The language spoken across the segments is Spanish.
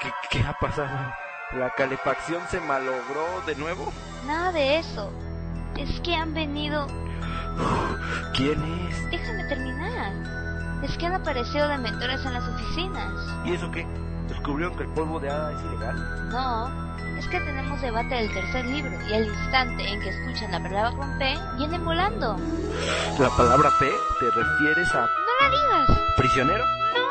¿Qué, qué ha pasado? ¿La calefacción se malogró de nuevo? Nada de eso. Es que han venido... ¿Quién es? Déjame terminar. Es que han aparecido dementores en las oficinas. ¿Y eso qué? ¿Descubrieron que el polvo de hada es ilegal? No, es que tenemos debate del tercer libro y al instante en que escuchan la palabra con P, vienen volando. ¿La palabra P te refieres a ¡No la digas! prisionero? ¡No!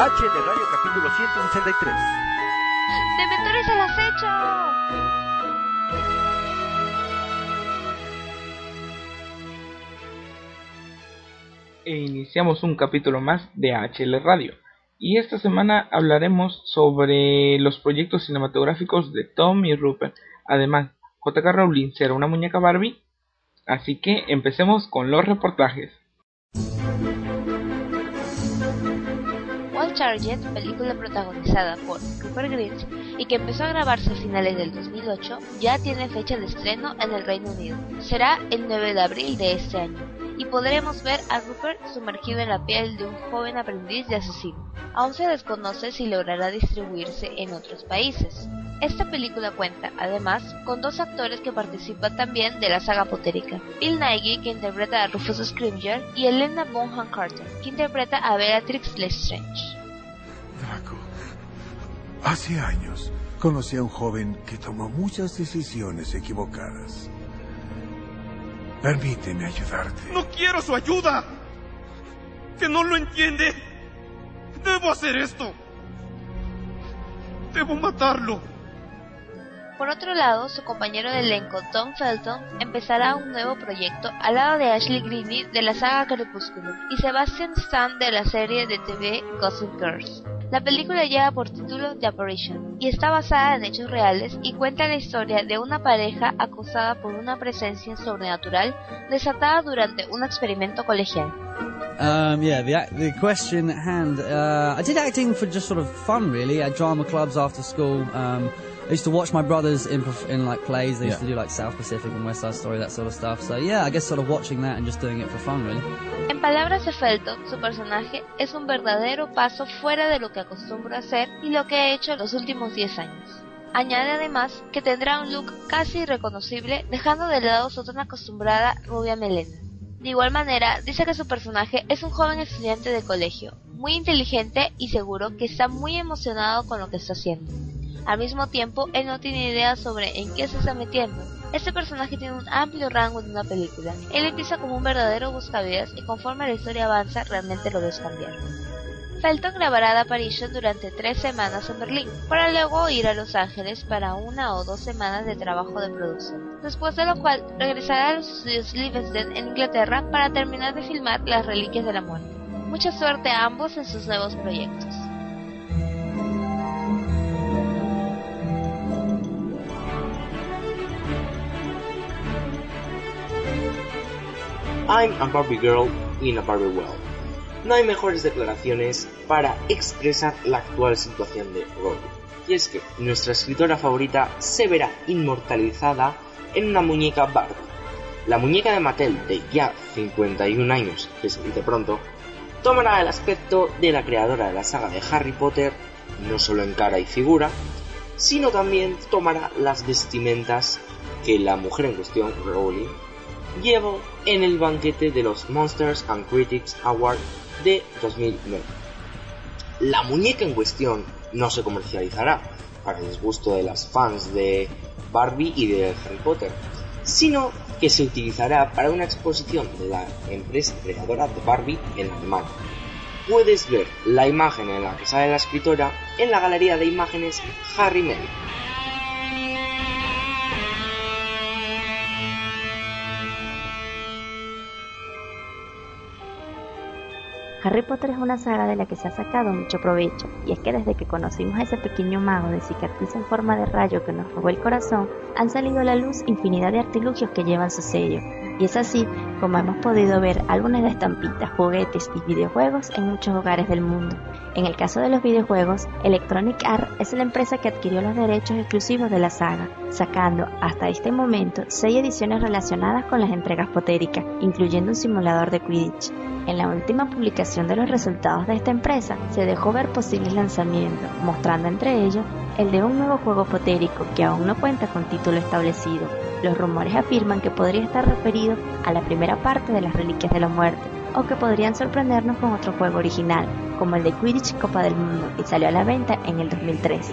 H de Radio capítulo 163. ¡Dementores al acecho! e iniciamos un capítulo más de HL Radio. Y esta semana hablaremos sobre los proyectos cinematográficos de Tom y Rupert. Además, JK Rowling será una muñeca Barbie. Así que empecemos con los reportajes. Charget, película protagonizada por Rupert Grint y que empezó a grabarse a finales del 2008, ya tiene fecha de estreno en el Reino Unido. Será el 9 de abril de este año y podremos ver a Rupert sumergido en la piel de un joven aprendiz de asesino. Aún se desconoce si logrará distribuirse en otros países. Esta película cuenta, además, con dos actores que participan también de la saga potérica. Bill Nighy, que interpreta a Rufus Scrimger, y Elena Bonham Carter, que interpreta a Beatrix Lestrange. Hace años conocí a un joven que tomó muchas decisiones equivocadas. Permíteme ayudarte. No quiero su ayuda. Que no lo entiende. Debo hacer esto. Debo matarlo. Por otro lado, su compañero de elenco Tom Felton empezará un nuevo proyecto al lado de Ashley Greene de la saga Crepúsculo y Sebastian Stan de la serie de TV Gossip Girls. La película lleva por título The Apparition y está basada en hechos reales y cuenta la historia de una pareja acusada por una presencia sobrenatural desatada durante un experimento colegial. Um, yeah, the the question at hand. Uh, I did acting for just sort of fun, really, at drama clubs after school. Um, I used to watch my brothers in perf- in like plays. They used to do like South Pacific and West Side Story, that sort of stuff. So yeah, I guess sort of watching that and just doing it for fun, really. En palabras de Felton, su personaje es un verdadero paso fuera de lo que acostumbra hacer y lo que ha hecho en los últimos 10 años. Añade además que tendrá un look casi irreconocible, dejando de lado su tan acostumbrada rubia melena. De igual manera, dice que su personaje es un joven estudiante de colegio, muy inteligente y seguro que está muy emocionado con lo que está haciendo. Al mismo tiempo, él no tiene idea sobre en qué se está metiendo. Este personaje tiene un amplio rango en una película. Él empieza como un verdadero buscavidas y conforme la historia avanza realmente lo ves cambiar. Felton grabará The Apparition durante tres semanas en Berlín, para luego ir a Los Ángeles para una o dos semanas de trabajo de producción, después de lo cual regresará a los estudios Livingston en Inglaterra para terminar de filmar Las Reliquias de la Muerte. Mucha suerte a ambos en sus nuevos proyectos. I'm a Barbie girl in a Barbie world. No hay mejores declaraciones para expresar la actual situación de Rowling. Y es que nuestra escritora favorita se verá inmortalizada en una muñeca Barbie. La muñeca de Mattel de ya 51 años, que se dice pronto, tomará el aspecto de la creadora de la saga de Harry Potter, no solo en cara y figura, sino también tomará las vestimentas que la mujer en cuestión, Rowling, llevó en el banquete de los Monsters and Critics Award de 2009. La muñeca en cuestión no se comercializará para el disgusto de las fans de Barbie y de Harry Potter, sino que se utilizará para una exposición de la empresa creadora de Barbie en Alemania. Puedes ver la imagen en la que sale la escritora en la galería de imágenes Harry Media. Harry Potter es una saga de la que se ha sacado mucho provecho, y es que desde que conocimos a ese pequeño mago de cicatriz en forma de rayo que nos robó el corazón, han salido a la luz infinidad de artilugios que llevan su sello. Y es así como hemos podido ver álbumes de estampitas, juguetes y videojuegos en muchos hogares del mundo. En el caso de los videojuegos, Electronic Arts es la empresa que adquirió los derechos exclusivos de la saga, sacando hasta este momento seis ediciones relacionadas con las entregas potéricas, incluyendo un simulador de Quidditch. En la última publicación de los resultados de esta empresa se dejó ver posibles lanzamientos, mostrando entre ellos el de un nuevo juego potérico que aún no cuenta con título establecido. Los rumores afirman que podría estar referido a la primera parte de las Reliquias de la Muerte, o que podrían sorprendernos con otro juego original, como el de Quidditch Copa del Mundo, que salió a la venta en el 2013.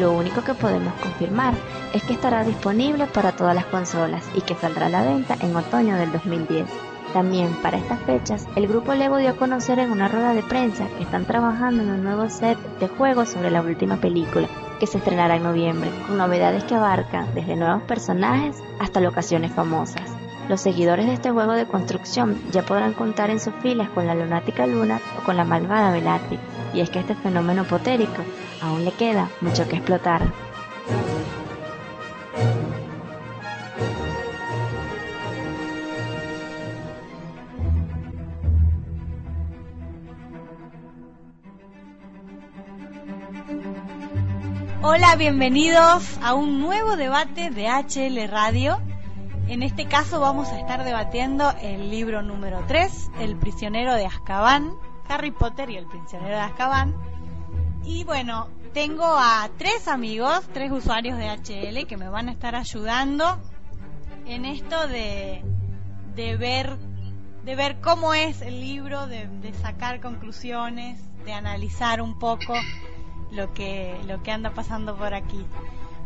Lo único que podemos confirmar es que estará disponible para todas las consolas y que saldrá a la venta en otoño del 2010. También para estas fechas, el grupo Lego dio a conocer en una rueda de prensa que están trabajando en un nuevo set de juegos sobre la última película, que se estrenará en noviembre, con novedades que abarcan desde nuevos personajes hasta locaciones famosas. Los seguidores de este juego de construcción ya podrán contar en sus filas con la lunática Luna o con la malvada Bellatrix, y es que este fenómeno potérico aún le queda mucho que explotar. Hola, bienvenidos a un nuevo debate de HL Radio. En este caso vamos a estar debatiendo el libro número 3, El prisionero de Azkaban, Harry Potter y el prisionero de Azkaban. Y bueno, tengo a tres amigos, tres usuarios de HL que me van a estar ayudando en esto de, de ver de ver cómo es el libro, de, de sacar conclusiones, de analizar un poco lo que, lo que anda pasando por aquí.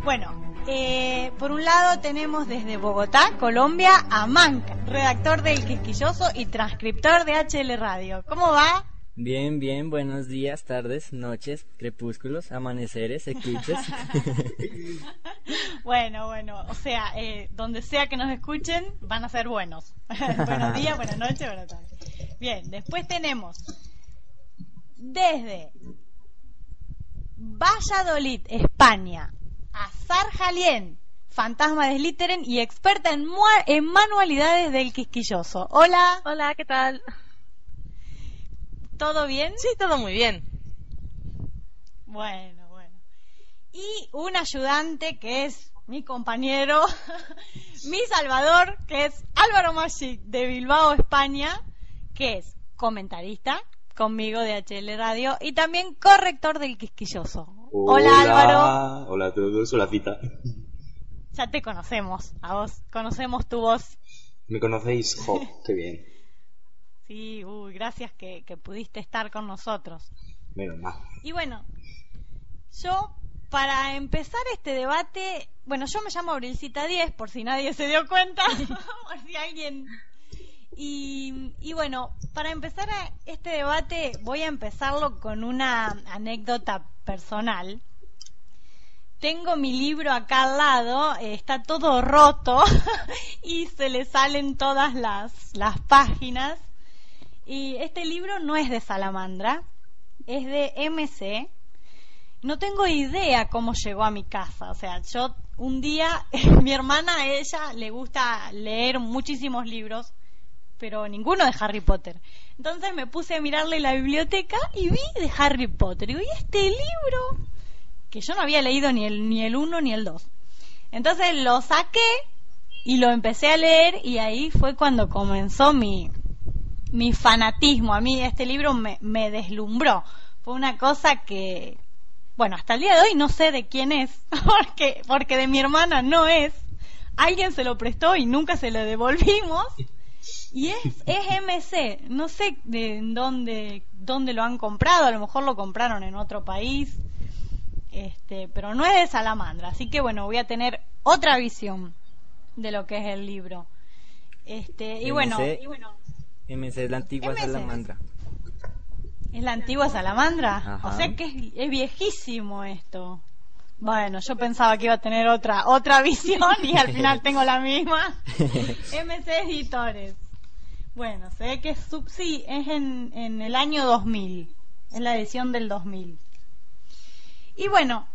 Bueno, eh, por un lado tenemos desde Bogotá, Colombia, a Manca, redactor del Quisquilloso y transcriptor de HL Radio. ¿Cómo va? Bien, bien, buenos días, tardes, noches, crepúsculos, amaneceres, eclipses. bueno, bueno, o sea, eh, donde sea que nos escuchen, van a ser buenos. buenos días, buenas noches, buenas tardes. Bien, después tenemos desde Valladolid, España, Azar Jalien, fantasma de Slytherin y experta en, en manualidades del quisquilloso. Hola. Hola, ¿qué tal? ¿Todo bien? Sí, todo muy bien. Bueno, bueno. Y un ayudante que es mi compañero, mi salvador, que es Álvaro Magic de Bilbao, España, que es comentarista conmigo de HL Radio y también corrector del Quisquilloso. Hola, Álvaro. Hola a todos, hola Cita. Ya te conocemos, a vos, conocemos tu voz. ¿Me conocéis? Jo, qué bien. Sí, uy, gracias que, que pudiste estar con nosotros. Menos mal. Y bueno, yo para empezar este debate, bueno, yo me llamo Abrilcita 10, por si nadie se dio cuenta, por si alguien... Y, bueno, para empezar este debate voy a empezarlo con una anécdota personal. Tengo mi libro acá al lado, eh, está todo roto y se le salen todas las, las páginas. Y este libro no es de Salamandra, es de MC. No tengo idea cómo llegó a mi casa. O sea, yo un día, mi hermana, ella le gusta leer muchísimos libros, pero ninguno de Harry Potter. Entonces me puse a mirarle la biblioteca y vi de Harry Potter. Y vi este libro que yo no había leído ni el ni el uno ni el dos. Entonces lo saqué y lo empecé a leer y ahí fue cuando comenzó mi mi fanatismo. A mí este libro me, me deslumbró. Fue una cosa que, bueno, hasta el día de hoy no sé de quién es, porque, porque de mi hermana no es. Alguien se lo prestó y nunca se lo devolvimos. Y es, es MC, no sé de dónde, dónde lo han comprado, a lo mejor lo compraron en otro país, este, pero no es de Salamandra, así que bueno, voy a tener otra visión de lo que es el libro. Este, y bueno, y bueno, MC es la antigua Salamandra. ¿Es la antigua Salamandra? Ajá. O sea que es, es, viejísimo esto. Bueno, yo pensaba que iba a tener otra otra visión y al final tengo la misma. MC Editores. Bueno, se ve que sub, sí, es en, en el año 2000. Es la edición del 2000. Y bueno,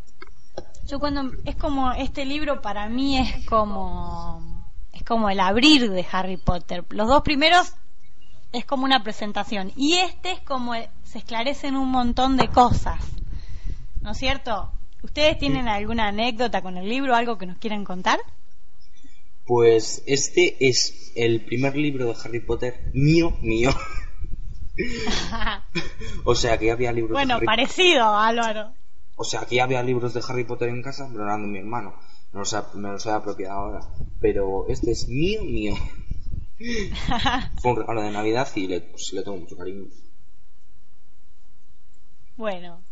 Yo cuando es como este libro para mí es como es como el abrir de Harry Potter. Los dos primeros es como una presentación y este es como se esclarecen un montón de cosas. ¿No es cierto? ¿Ustedes tienen alguna anécdota con el libro, algo que nos quieran contar? Pues este es el primer libro de Harry Potter mío, mío. o sea que había libros bueno, de Harry parecido, Álvaro. O sea que había libros de Harry Potter en casa, pero eran de mi hermano. No me los he apropiado ahora. Pero este es mío, mío. Fue un regalo de Navidad y le, pues, le tengo mucho cariño. Bueno,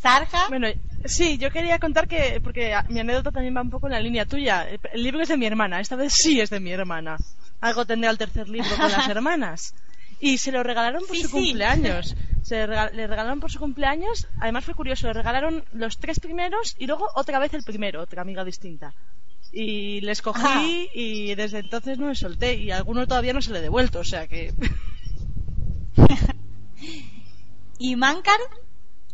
Sarja. Bueno, sí, yo quería contar que, porque mi anécdota también va un poco en la línea tuya. El libro es de mi hermana, esta vez sí es de mi hermana. Algo tendré al tercer libro con las hermanas. Y se lo regalaron por su cumpleaños. Se le regalaron por su cumpleaños. Además fue curioso, le regalaron los tres primeros y luego otra vez el primero, otra amiga distinta. Y le escogí y desde entonces no me solté. Y a alguno todavía no se le he devuelto, o sea que. ¿Y Mancar?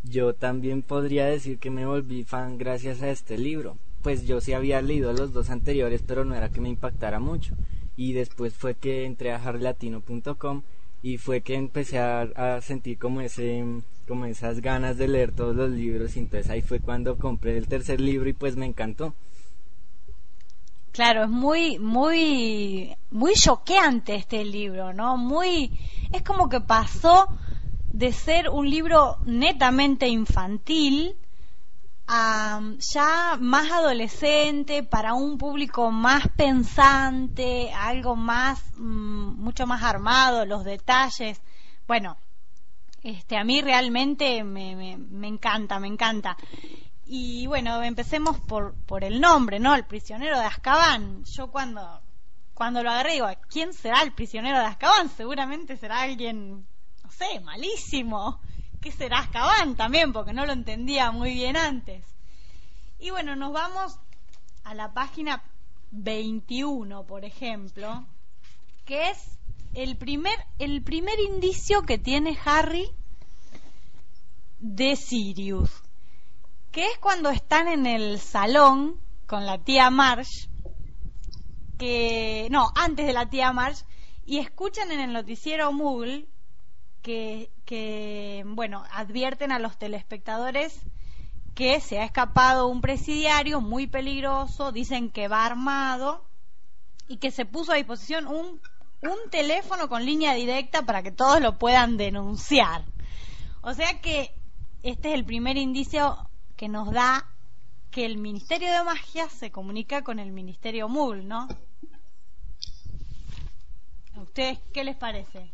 Yo también podría decir que me volví fan gracias a este libro. Pues yo sí había leído los dos anteriores, pero no era que me impactara mucho. Y después fue que entré a harlatino.com y fue que empecé a, sentir como ese como esas ganas de leer todos los libros y entonces ahí fue cuando compré el tercer libro y pues me encantó. Claro, es muy, muy, muy choqueante este libro, ¿no? Muy, es como que pasó de ser un libro netamente infantil a ya más adolescente, para un público más pensante, algo más, mm, mucho más armado, los detalles. Bueno, este, a mí realmente me, me, encanta, me encanta. Y bueno, empecemos por, por el nombre, ¿no? El prisionero de Azkaban. Yo cuando, cuando lo agarré digo, ¿quién será el prisionero de Azkaban? Seguramente será alguien sé, malísimo. ¿Qué será Azkaban también? Porque no lo entendía muy bien antes. Y bueno, nos vamos a la página 21, por ejemplo, que es el primer, el primer indicio que tiene Harry de Sirius, que es cuando están en el salón con la tía Marsh, que, no, antes de la tía Marsh, y escuchan en el noticiero Moogle que, bueno, advierten a los telespectadores que se ha escapado un presidiario muy peligroso, dicen que va armado y que se puso a disposición un, un teléfono con línea directa para que todos lo puedan denunciar. O sea que este es el primer indicio que nos da que el Ministerio de Magia se comunica con el Ministerio MUL, ¿no? ¿A ustedes qué les parece?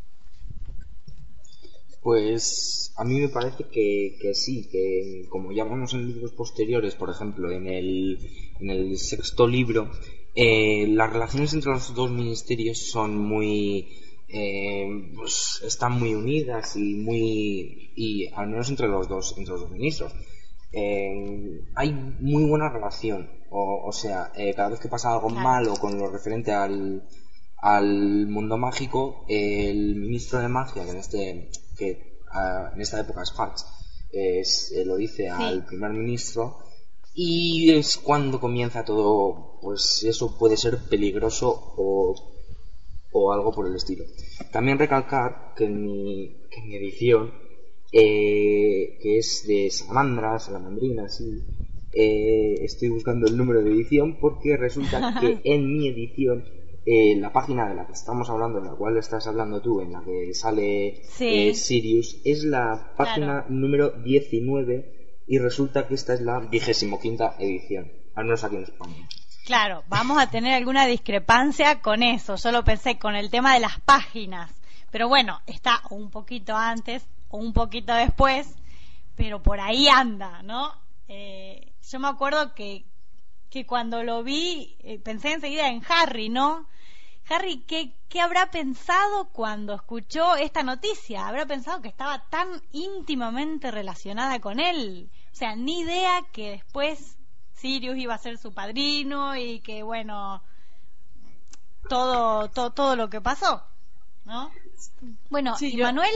Pues a mí me parece que, que sí, que como ya vemos en libros posteriores, por ejemplo, en el, en el sexto libro, eh, las relaciones entre los dos ministerios son muy... Eh, pues están muy unidas y muy... y al menos entre los dos, entre los dos ministros. Eh, hay muy buena relación. O, o sea, cada vez que pasa algo malo con lo referente al, al mundo mágico, el ministro de magia, que en este que en esta época es es, lo dice al primer ministro y es cuando comienza todo, pues eso puede ser peligroso o, o algo por el estilo. También recalcar que en mi, que en mi edición, eh, que es de salamandra, salamandrina, sí, eh, estoy buscando el número de edición porque resulta que en mi edición eh, la página de la que estamos hablando, en la cual estás hablando tú, en la que sale eh, Sirius, es la página número 19 y resulta que esta es la vigésimo quinta edición, al menos aquí en España. Claro, vamos a tener alguna discrepancia con eso. Solo pensé con el tema de las páginas. Pero bueno, está un poquito antes o un poquito después, pero por ahí anda, ¿no? Eh, yo me acuerdo que, que cuando lo vi, pensé enseguida en Harry, ¿no? Harry, ¿qué, ¿qué habrá pensado cuando escuchó esta noticia? ¿Habrá pensado que estaba tan íntimamente relacionada con él? O sea, ni idea que después Sirius iba a ser su padrino y que, bueno, todo, todo, todo lo que pasó, ¿no? Bueno, ¿y Manuel?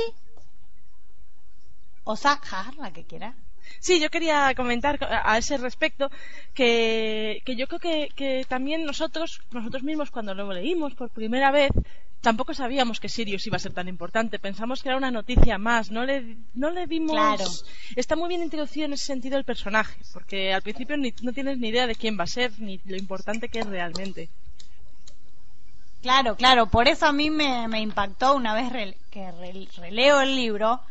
O Zahar, la que quiera. Sí, yo quería comentar a ese respecto que, que yo creo que, que, también nosotros, nosotros mismos cuando lo leímos por primera vez, tampoco sabíamos que Sirius iba a ser tan importante. Pensamos que era una noticia más. No le, no le dimos. Claro. Está muy bien introducido en ese sentido el personaje, porque al principio ni, no tienes ni idea de quién va a ser ni lo importante que es realmente. Claro, claro. Por eso a mí me, me impactó una vez que releo el libro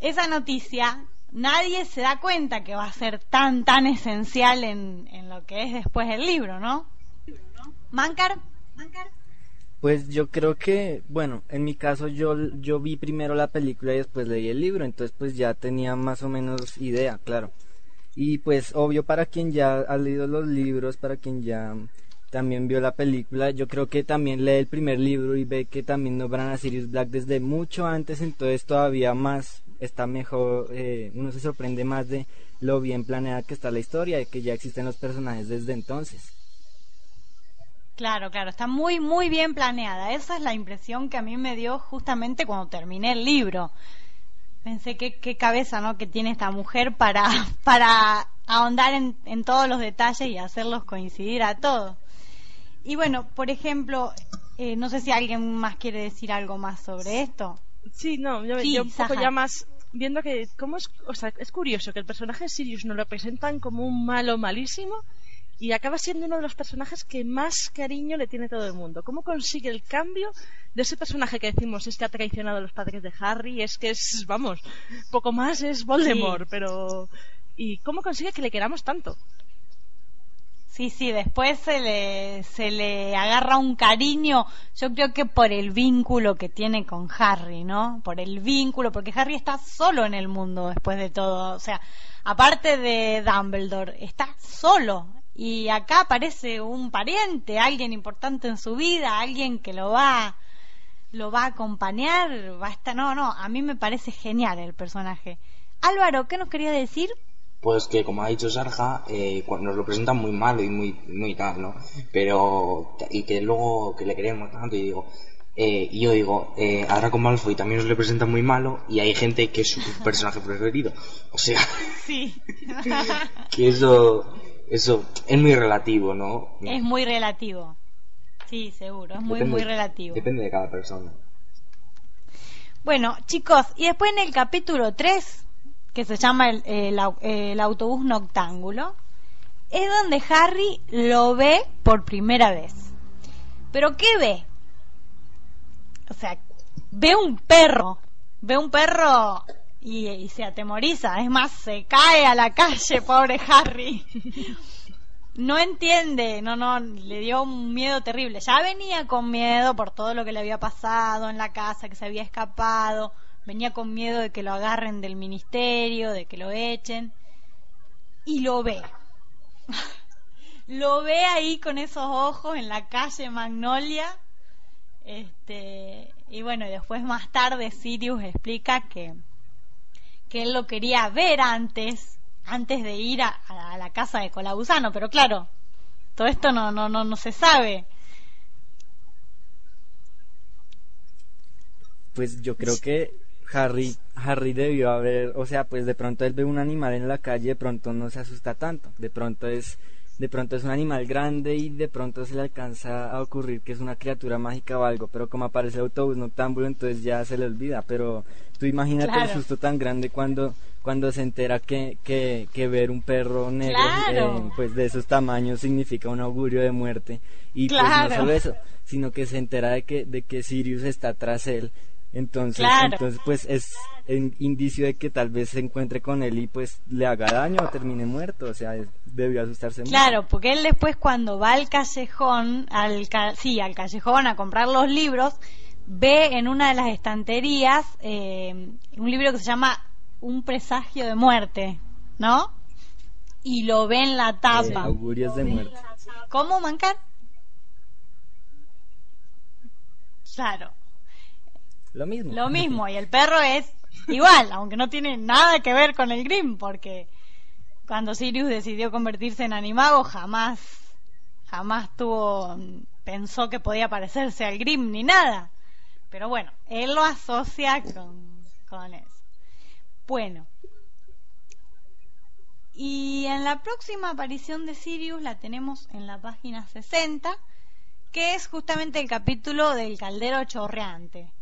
esa noticia nadie se da cuenta que va a ser tan, tan esencial en, en lo que es después el libro, ¿no? ¿Mancar? Pues yo creo que, bueno, en mi caso yo, yo vi primero la película y después leí el libro, entonces pues ya tenía más o menos idea, claro. Y pues obvio para quien ya ha leído los libros, para quien ya también vio la película, yo creo que también lee el primer libro y ve que también nombran a Sirius Black desde mucho antes, entonces todavía más está mejor, eh, uno se sorprende más de lo bien planeada que está la historia y que ya existen los personajes desde entonces. Claro, claro, está muy, muy bien planeada. Esa es la impresión que a mí me dio justamente cuando terminé el libro. Pensé que qué cabeza, ¿no? Que tiene esta mujer para, para ahondar en, en todos los detalles y hacerlos coincidir a todos. Y bueno, por ejemplo, eh, no sé si alguien más quiere decir algo más sobre esto. Sí, no, yo, un poco ya más viendo que cómo es, o sea, es curioso que el personaje de Sirius nos lo presentan como un malo malísimo y acaba siendo uno de los personajes que más cariño le tiene todo el mundo. ¿Cómo consigue el cambio de ese personaje que decimos es que ha traicionado a los padres de Harry? Es que es, vamos, poco más es Voldemort, pero... ¿Y cómo consigue que le queramos tanto? Sí, sí, después se le, se le agarra un cariño, yo creo que por el vínculo que tiene con Harry, ¿no? Por el vínculo, porque Harry está solo en el mundo después de todo, o sea, aparte de Dumbledore, está solo. Y acá aparece un pariente, alguien importante en su vida, alguien que lo va, lo va a acompañar, va a estar, no, no, a mí me parece genial el personaje. Álvaro, ¿qué nos quería decir? Pues que como ha dicho Sarja eh, nos lo presentan muy malo y muy muy tal no pero y que luego que le queremos tanto y digo eh, y yo digo eh, a Draco Malfoy también nos le presentan muy malo y hay gente que es su personaje preferido. O sea sí. que eso eso es muy relativo no es muy relativo. Sí seguro es muy muy relativo. depende de cada persona. Bueno chicos y después en el capítulo 3 que se llama el, autobús noctángulo, es donde Harry lo ve por primera vez. ¿Pero qué ve? O sea, ve un perro, ve un perro y, y, se atemoriza. Es más, se cae a la calle, pobre Harry. No entiende, no, no, le dio un miedo terrible. Ya venía con miedo por todo lo que le había pasado en la casa, que se había escapado venía con miedo de que lo agarren del ministerio, de que lo echen, y lo ve. lo ve ahí con esos ojos en la calle Magnolia. Este, y bueno, después más tarde Sirius explica que, que él lo quería ver antes, antes de ir a, a la casa de Colabusano, pero claro, todo esto no, no, no, no se sabe. Pues yo creo que Harry, Harry debió haber, o sea, pues de pronto él ve un animal en la calle, de pronto no se asusta tanto, de pronto es, de pronto es un animal grande y de pronto se le alcanza a ocurrir que es una criatura mágica o algo, pero como aparece el autobús noctámbulo, entonces ya se le olvida, pero tú imagínate el susto tan grande cuando, cuando se entera que, que, que ver un perro negro, eh, pues de esos tamaños significa un augurio de muerte, y pues no solo eso, sino que se entera de que, de que Sirius está tras él, entonces, entonces pues es indicio de que tal vez se encuentre con él y pues le haga daño o termine muerto, o sea, debió asustarse Claro, porque él después cuando va al callejón, al sí, al callejón a comprar los libros, ve en una de las estanterías eh, un libro que se llama Un presagio de muerte, ¿no? Y lo ve en la tapa. augurios de muerte. ¿Cómo, Mancar? Claro. Lo mismo. Lo mismo, y el perro es igual, aunque no tiene nada que ver con el Grimm, porque cuando Sirius decidió convertirse en animago jamás, jamás tuvo, pensó que podía parecerse al Grimm ni nada. Pero bueno, él lo asocia con, con eso. Bueno, Y en la próxima aparición de Sirius la tenemos en la página 60, que es justamente el capítulo del caldero chorreante,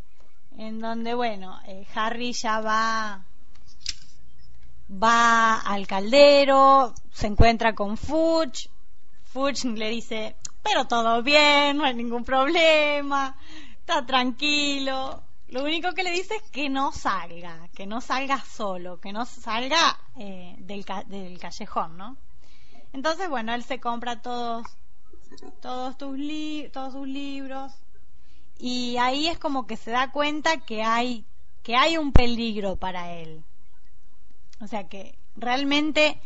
en donde, bueno, eh, Harry ya va va al caldero, se encuentra con Fudge, Fudge le dice, pero todo bien, no hay ningún problema, está tranquilo. Lo único que le dice es que no salga, que no salga solo, que no salga eh, del, callejón, ¿no? Entonces, bueno, él se compra todos, todos, tus todos sus libros y ahí es como que se da cuenta que hay, que hay un peligro para él. O sea que realmente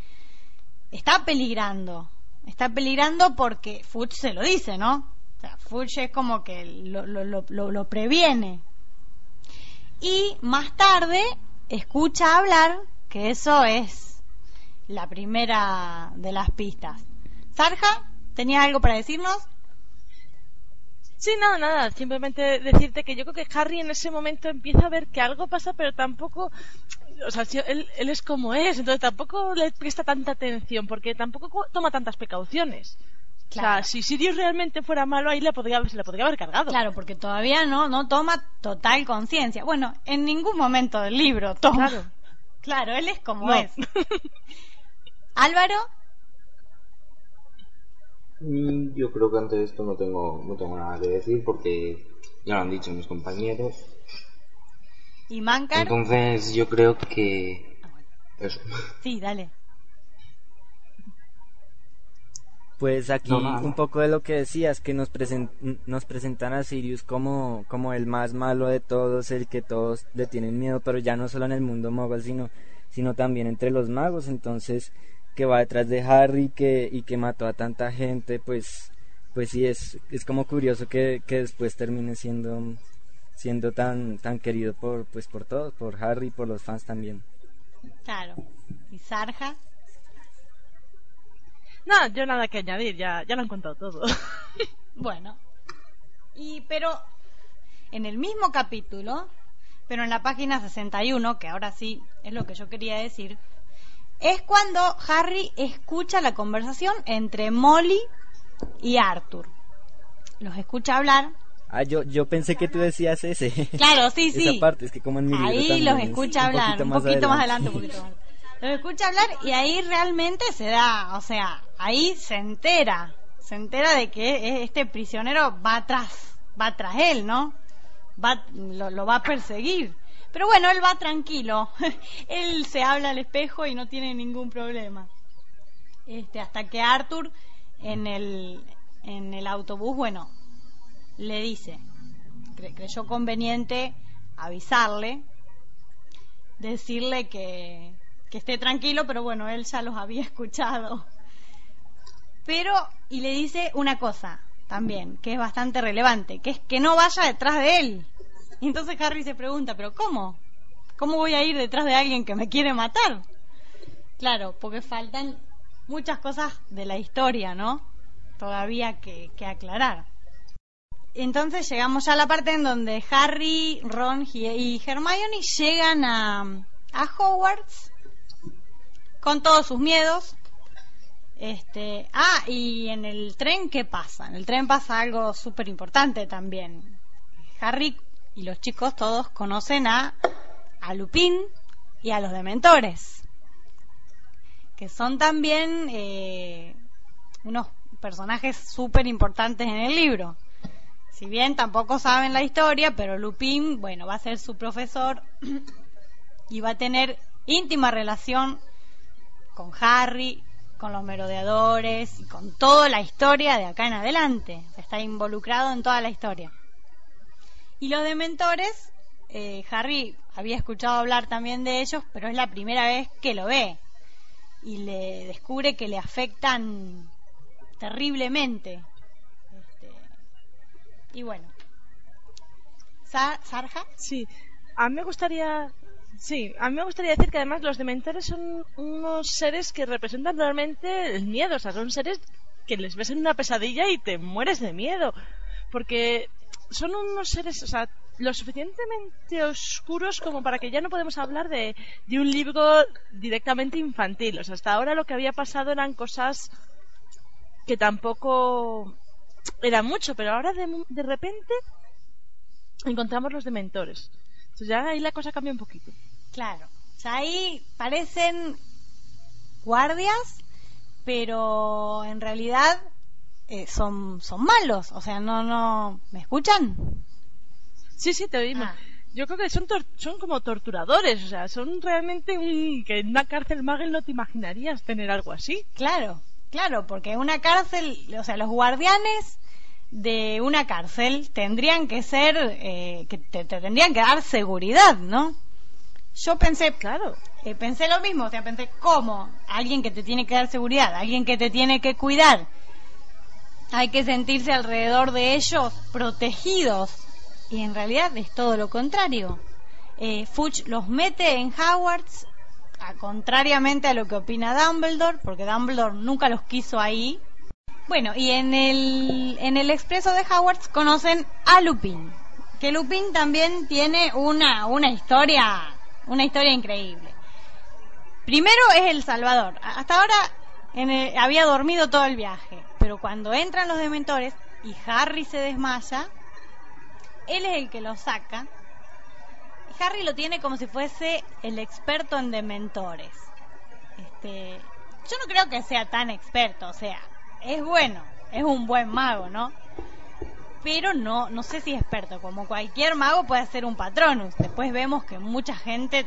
está peligrando. Está peligrando porque Fuchs se lo dice, ¿no? O sea, Fuchs es como que lo, lo, lo, lo previene. Y más tarde escucha hablar, que eso es la primera de las pistas. Sarja, ¿tenía algo para decirnos? Sí, nada, nada. Simplemente decirte que yo creo que Harry en ese momento empieza a ver que algo pasa, pero tampoco o sea, él, él, es como es, entonces tampoco le presta tanta atención porque tampoco toma tantas precauciones. O sea, si Sirius realmente fuera malo, ahí le podría, se le podría haber cargado. Claro, porque todavía no, no toma total conciencia. Bueno, en ningún momento del libro toma. Claro, claro él es como es. Álvaro. Mm, yo creo que antes de esto no tengo, no tengo nada que decir porque ya lo han dicho mis compañeros. ¿Y Mancar? Entonces yo creo que... Eso. Sí, dale. Pues aquí un poco de lo que decías, que nos, nos presentan a Sirius como, como el más malo de todos, el que todos le tienen miedo, pero ya no solo en el mundo mogul, sino, sino también entre los magos, entonces que va detrás de Harry que, y que mató a tanta gente, pues, pues sí, es, es como curioso que, que después termine siendo siendo tan tan querido por pues por todos, por Harry, por los fans también. Claro. ¿Y Sarja? No, yo nada que añadir, ya ya lo han contado todo. bueno. Y pero en el mismo capítulo, pero en la página 61, que ahora sí es lo que yo quería decir, es cuando Harry escucha la conversación entre Molly y Arthur. Los escucha hablar Ah, yo, yo pensé que tú decías ese. Claro, sí, sí. Esa parte, es que como en mi Ahí los escucha hablar, un poquito, más, adelante. un poquito más Los escucha hablar y ahí realmente se da, o sea, ahí se entera, se entera de que este prisionero va atrás, va tras él, ¿no? Va, lo, lo va a perseguir. Pero bueno, él va tranquilo. él se habla al espejo y no tiene ningún problema. Este, hasta que Arthur en el, en el autobús, bueno, le dice, creyó conveniente avisarle, decirle que, que esté tranquilo, pero bueno, él ya los había escuchado. Pero, y le dice una cosa también, que es bastante relevante, que es que no vaya detrás de él. Y entonces Harry se pregunta, pero ¿cómo? ¿Cómo voy a ir detrás de alguien que me quiere matar? Claro, porque faltan muchas cosas de la historia, ¿no? Todavía que, que aclarar entonces llegamos a la parte en donde Harry, Ron y Hermione llegan a, a Hogwarts con todos sus miedos. Este, ah, y en el tren, ¿qué pasa? En el tren pasa algo súper importante también. Harry y los chicos todos conocen a, a Lupin y a los Dementores, que son también eh, unos personajes súper importantes en el libro. Si bien tampoco saben la historia, pero Lupin, bueno, va a ser su profesor y va a tener íntima relación con Harry, con los merodeadores y con toda la historia de acá en adelante. Está involucrado en toda la historia. Y los dementores, eh, Harry había escuchado hablar también de ellos, pero es la primera vez que lo ve y le descubre que le afectan terriblemente y bueno. ¿Sarja? Sí. A mí me gustaría Sí, a mí me gustaría decir que además los dementores son unos seres que representan realmente el miedo, o sea, son seres que les ves en una pesadilla y te mueres de miedo, porque son unos seres, o sea, lo suficientemente oscuros como para que ya no podemos hablar de, de un libro directamente infantil. O sea, hasta ahora lo que había pasado eran cosas que tampoco era mucho, pero ahora de, de repente encontramos los dementores. Entonces ya ahí la cosa cambia un poquito. Claro. O sea, ahí parecen guardias, pero en realidad eh, son, son malos. O sea, no, no. ¿Me escuchan? Sí, sí, te oímos. Ah. Yo creo que son, son como torturadores, o sea, son realmente un... que en una cárcel Magel no te imaginarías tener algo así. Claro, claro, porque una cárcel, o sea, los guardianes de una cárcel tendrían que ser, eh, que te, tendrían que dar seguridad, ¿no? Yo pensé, claro, eh, pensé lo mismo, o sea, pensé, ¿cómo? Alguien que te tiene que dar seguridad, alguien que te tiene que cuidar, hay que sentirse alrededor de ellos protegidos. Y en realidad es todo lo contrario. Eh, Fuchs los mete en Hogwarts, a, contrariamente a lo que opina Dumbledore, porque Dumbledore nunca los quiso ahí. Bueno, y en el, en el expreso de Hogwarts conocen a Lupin, que Lupin también tiene una, una historia, una historia increíble. Primero es el Salvador. Hasta ahora había dormido todo el viaje pero cuando entran los dementores y Harry se desmaya, él es el que lo saca. Y Harry lo tiene como si fuese el experto en dementores. Este, yo no creo que sea tan experto, o sea, es bueno, es un buen mago, ¿no? Pero no, no sé si es experto. Como cualquier mago puede hacer un patronus. Después vemos que mucha gente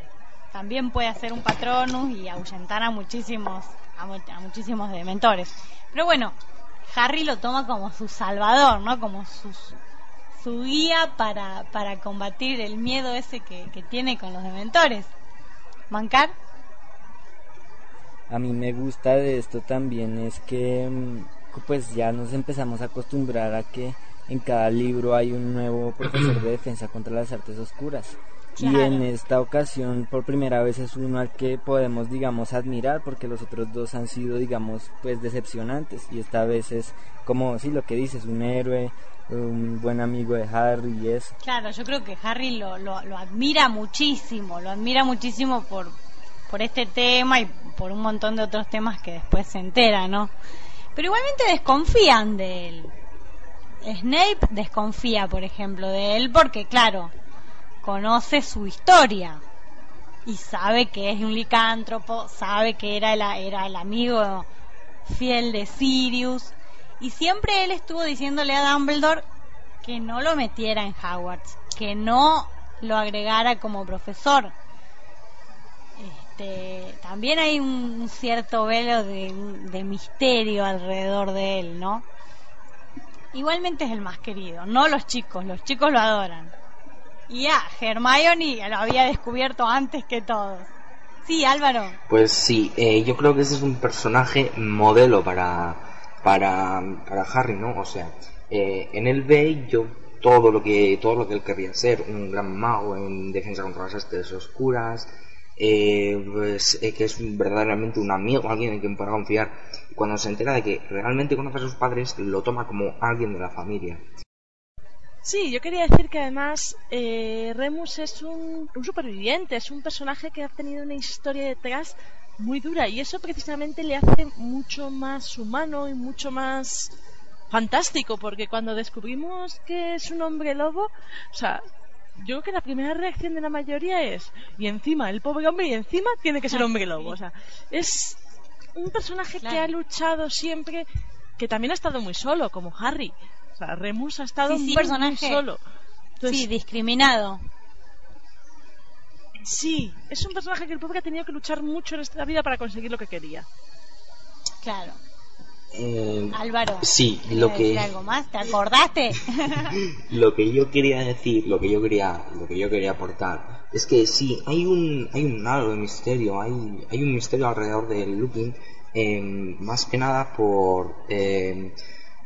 también puede hacer un patronus y ahuyentar a muchísimos, a, a muchísimos dementores. Pero bueno, Harry lo toma como su salvador, ¿no? Como su, su guía para, para combatir el miedo ese que, tiene con los dementores. ¿Mancar? A mí me gusta de esto también es que mm, pues ya nos empezamos a acostumbrar a que en cada libro hay un nuevo profesor de defensa contra las artes oscuras. Y en esta ocasión por primera vez es uno al que podemos digamos admirar porque los otros dos han sido digamos pues decepcionantes y esta vez es como sí lo que dices un héroe un buen amigo de Harry y eso. Claro, yo creo que Harry lo, lo, lo admira muchísimo, lo admira muchísimo por, por este tema y por un montón de otros temas que después se entera, ¿no? Pero igualmente desconfían de él. Snape desconfía, por ejemplo, de él porque, claro, conoce su historia y sabe que es un licántropo, sabe que era el, amigo fiel de Sirius y siempre él estuvo diciéndole a Dumbledore que no lo metiera en Hogwarts, que no lo agregara como profesor. Este, también hay un cierto velo de misterio alrededor de él, ¿no? Igualmente es el más querido, no los chicos, los chicos lo adoran. Y a Hermione lo había descubierto antes que todos. Sí, Álvaro. Pues sí, eh, yo creo que ese es un personaje modelo para, para, para Harry, ¿no? O sea, eh, en el ve yo todo lo que todo lo que él querría ser, un gran mago en defensa contra las artes oscuras, eh, pues, que es verdaderamente un amigo, alguien en quien pueda confiar. Cuando se entera de que realmente conoce a sus padres, lo toma como alguien de la familia. Sí, yo quería decir que además eh, Remus es un, superviviente, es un personaje que ha tenido una historia detrás muy dura y eso precisamente le hace mucho más humano y mucho más fantástico porque cuando descubrimos que es un hombre lobo, o sea, yo creo que la primera reacción de la mayoría es y encima el pobre hombre y encima tiene que ser hombre lobo, o sea, es un personaje que ha luchado siempre que también ha estado muy solo como Harry Remus ha estado un personaje solo. sí, discriminado. Sí, es un personaje que el pobre ha tenido que luchar mucho en esta vida para conseguir lo que quería. Claro. Eh, Álvaro. Sí, lo que algo más, ¿te acordaste? lo que yo quería decir, lo que yo quería, lo que yo quería aportar es que sí, hay un hay un halo de misterio, hay hay un misterio alrededor del Lupin, eh, más que nada por eh,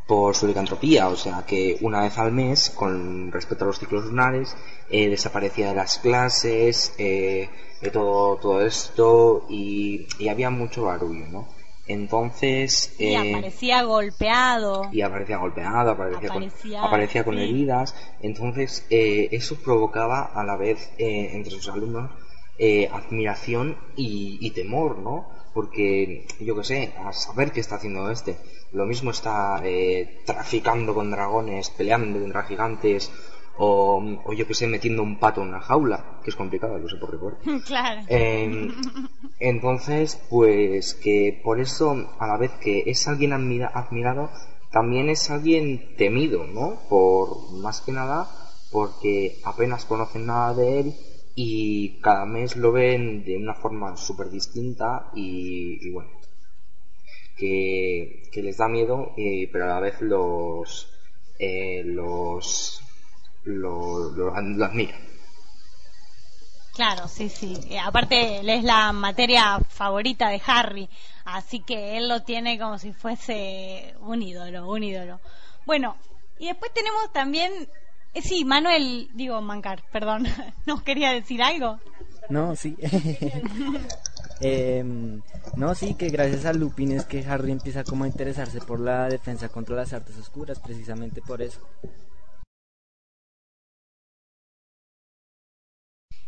por su licantropía, o sea que una vez al mes, con respecto a los ciclos lunares, eh, desaparecía de las clases, eh, de todo, todo esto, y, había mucho barullo, ¿no? Entonces. Y eh, aparecía golpeado. y aparecía golpeado, aparecía, Aparecía- con, aparecía con sí. heridas. Entonces, eh, eso provocaba a la vez eh, entre sus alumnos eh, admiración y, y temor, ¿no? Porque, yo qué sé, a saber qué está haciendo este. Lo mismo está eh, traficando con dragones, peleando contra gigantes, o, o yo qué sé, metiendo un pato en una jaula, que es complicado, lo sé por recuerdo. claro. Eh, entonces, pues que por eso, a la vez que es alguien admira- admirado, también es alguien temido, ¿no? Por más que nada, porque apenas conocen nada de él y cada mes lo ven de una forma súper distinta y, y bueno, que, que les da miedo, eh, pero a la vez los, eh, los, lo, lo, lo admiran. Claro, sí, sí. Eh, aparte, es la materia favorita de Harry, así que él lo tiene como si fuese un ídolo, un ídolo. Bueno, y después tenemos también, eh, sí, Manuel, digo Mancar, perdón, ¿nos quería decir algo? No, sí. Em, no, sí, que gracias a Lupin es que Harry empieza como a interesarse por la defensa contra las artes oscuras, precisamente por eso.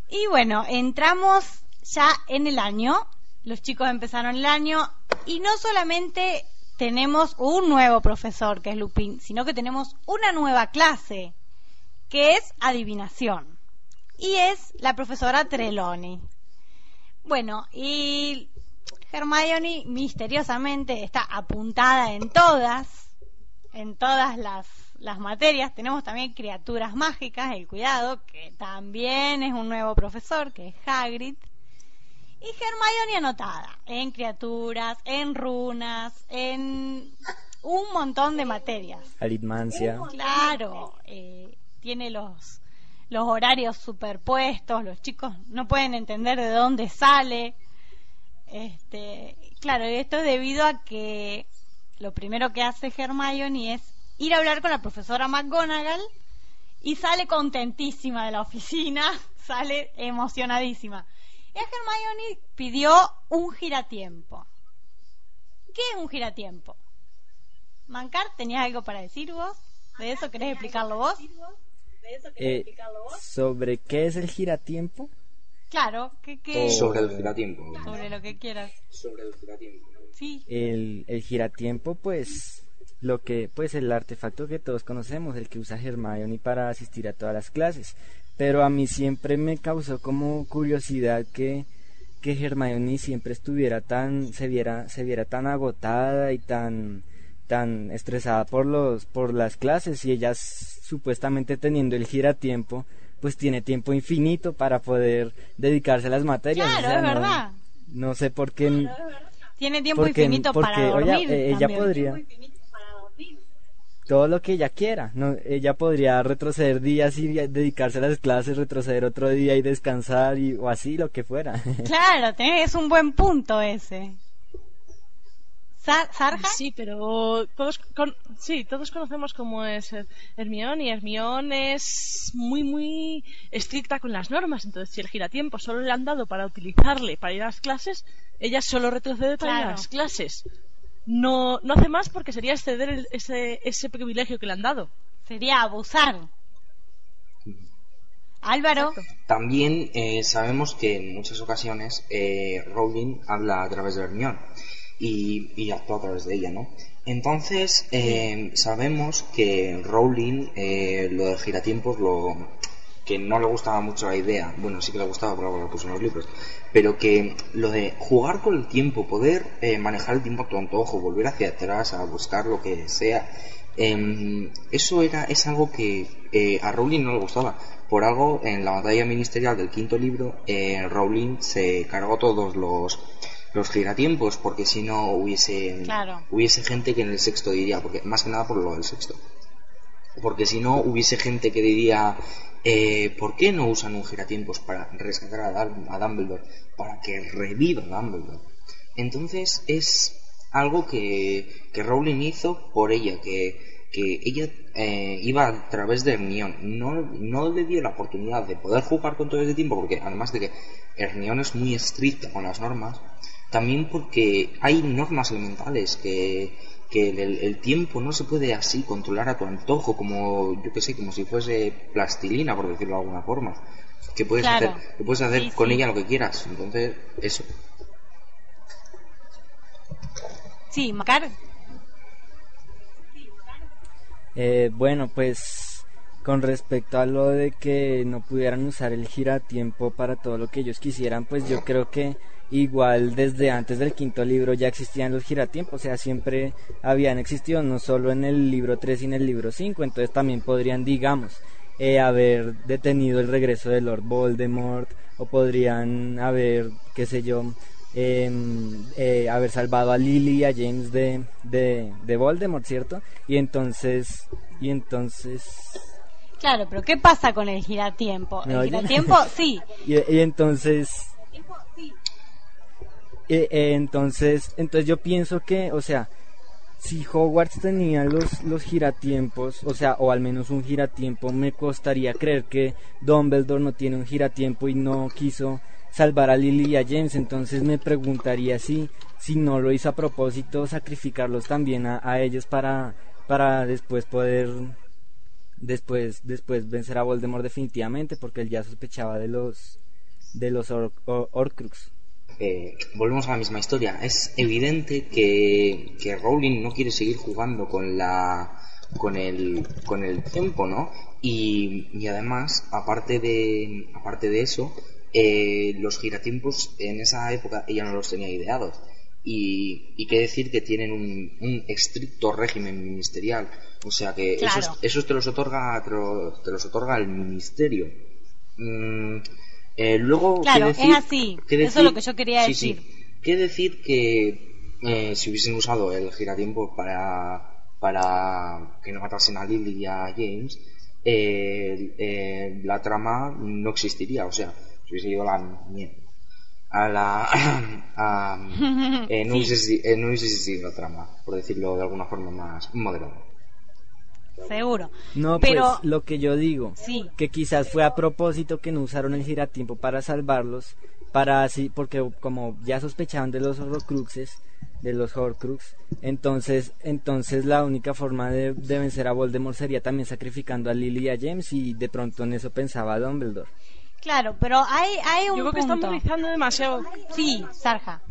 Y bueno, entramos ya en el año, los chicos empezaron el año y no solamente tenemos un nuevo profesor que es Lupin, sino que tenemos una nueva clase que es adivinación y es la profesora Trelawney. Bueno, y Hermione misteriosamente está apuntada en todas, en todas las, las materias. Tenemos también criaturas mágicas, el cuidado, que también es un nuevo profesor, que es Hagrid. Y Hermione anotada en criaturas, en runas, en un montón de materias. Aritmancia. Claro, eh, tiene los, los horarios superpuestos, los chicos no pueden entender de dónde sale. Este, claro, esto es debido a que lo primero que hace Hermione es ir a hablar con la profesora McGonagall y sale contentísima de la oficina, sale emocionadísima. Y a Hermione pidió un giratiempo. ¿Qué es un giratiempo? Mancar, ¿tenías algo para decir vos? ¿De eso querés explicarlo vos? Eh, ¿Sobre qué es el giratiempo? Claro, que, que... Sobre el giratiempo. Sobre lo que quieras. Sobre el giratiempo. Sí. El, el giratiempo, pues, lo que, pues, el artefacto que todos conocemos, el que usa Hermione para asistir a todas las clases. Pero a mí siempre me causó como curiosidad que, que Hermione siempre estuviera tan, se viera, se viera tan agotada y tan, tan estresada por los, por las clases y ella s- supuestamente teniendo el giratiempo, pues tiene tiempo infinito para poder dedicarse a las materias. Claro, o sea, es no- verdad. No sé por qué. Tiene tiempo porque- infinito porque, para dormir. eh, ella también. podría todo lo que ella quiera. No, ella podría retroceder días y dedicarse a las clases, retroceder otro día y descansar y o así lo que fuera. Claro, tenés- es un buen punto ese. Sí, pero todos, con- sí, todos conocemos cómo es Her- Hermione y Hermione es muy, muy estricta con las normas. Entonces, si el giratiempo solo le han dado para utilizarle para ir a las clases, ella solo retrocede para ir a las clases. No, no hace más porque sería exceder el- ese, ese privilegio que le han dado. Sería abusar. Álvaro. También eh, sabemos que en muchas ocasiones eh, Rowling habla a través de Hermione y, y actúa a través de ella, ¿no? Entonces eh, sabemos que Rowling eh, lo del giratiempos lo que no le gustaba mucho la idea, bueno sí que le gustaba pero lo puso en los libros, pero que lo de jugar con el tiempo, poder eh, manejar el tiempo a tu antojo, volver hacia atrás a buscar lo que sea, em, eso era es algo que eh, a Rowling no le gustaba. Por algo, en la batalla ministerial del quinto libro, eh, Rowling se cargó todos los los giratiempos porque si no hubiese Claro. hubiese gente que en el sexto diría porque más que nada por lo del sexto porque si no hubiese gente que diría eh, ¿por qué no usan un giratiempos para rescatar a, Dum- a Dumbledore para que reviva Dumbledore? entonces es algo que, que Rowling hizo por ella que, que ella eh, iba a través de Hermione no, no le dio la oportunidad de poder jugar con todo ese tiempo porque además de que Hermione es muy estricta con las normas También porque hay normas elementales que, que el, tiempo no se puede así controlar a tu antojo, como yo que sé, como si fuese plastilina, por decirlo de alguna forma. Que puedes hacer, que puedes hacer con ella lo que quieras. Entonces, eso. Sí, Macar. Eh, bueno, pues con respecto a lo de que no pudieran usar el giratiempo para todo lo que ellos quisieran, pues yo creo que igual desde antes del quinto libro ya existían los giratiempos, o sea, siempre habían existido, no solo en el libro 3 y en el libro 5, entonces también podrían, digamos, eh, haber detenido el regreso de Lord Voldemort, o podrían haber, qué sé yo, em, eh, haber salvado a Lily y a James de, de, de Voldemort, ¿cierto? Y entonces, y entonces... Claro, pero ¿qué pasa con el giratiempo? El giratiempo, sí. y entonces eh, eh, entonces, entonces yo pienso que, o sea, si Hogwarts tenía los, los giratiempos, o sea, o al menos un giratiempo, me costaría creer que Dumbledore no tiene un giratiempo y no quiso salvar a Lily y a James, entonces me preguntaría si, si no lo hizo a propósito, sacrificarlos también a, ellos para, para después poder después, después vencer a Voldemort definitivamente, porque él ya sospechaba de los de los Orcrux. Eh, volvemos a la misma historia. Es evidente que, que Rowling no quiere seguir jugando con la con el con el tiempo, ¿no? Y, y además, aparte de aparte de eso, eh, los giratiempos en esa época ella no los tenía ideados. Y, y qué decir que tienen un, un estricto régimen ministerial. O sea que esos, esos, te los otorga te, los otorga el ministerio. Mm, eh, luego, claro, es así. Eso es lo que yo quería decir. ¿Qué decir que eh, si hubiesen usado el giratiempo para, para que no matasen a Lily y a James, eh, la trama no existiría. O sea, si hubiese ido a la a la no, hubiese, no hubiese existido la trama, por decirlo de alguna forma más moderada seguro. No, pues lo que yo digo, que quizás fue a propósito que no usaron el giratiempo para salvarlos, para así, porque como ya sospechaban de los Horcruxes, de los Horcrux, entonces, entonces la única forma de, vencer a Voldemort sería también sacrificando a Lily y a James y de pronto en eso pensaba Dumbledore. Claro, pero hay, hay un Yo creo que estamos rizando demasiado. Sí, Sarja.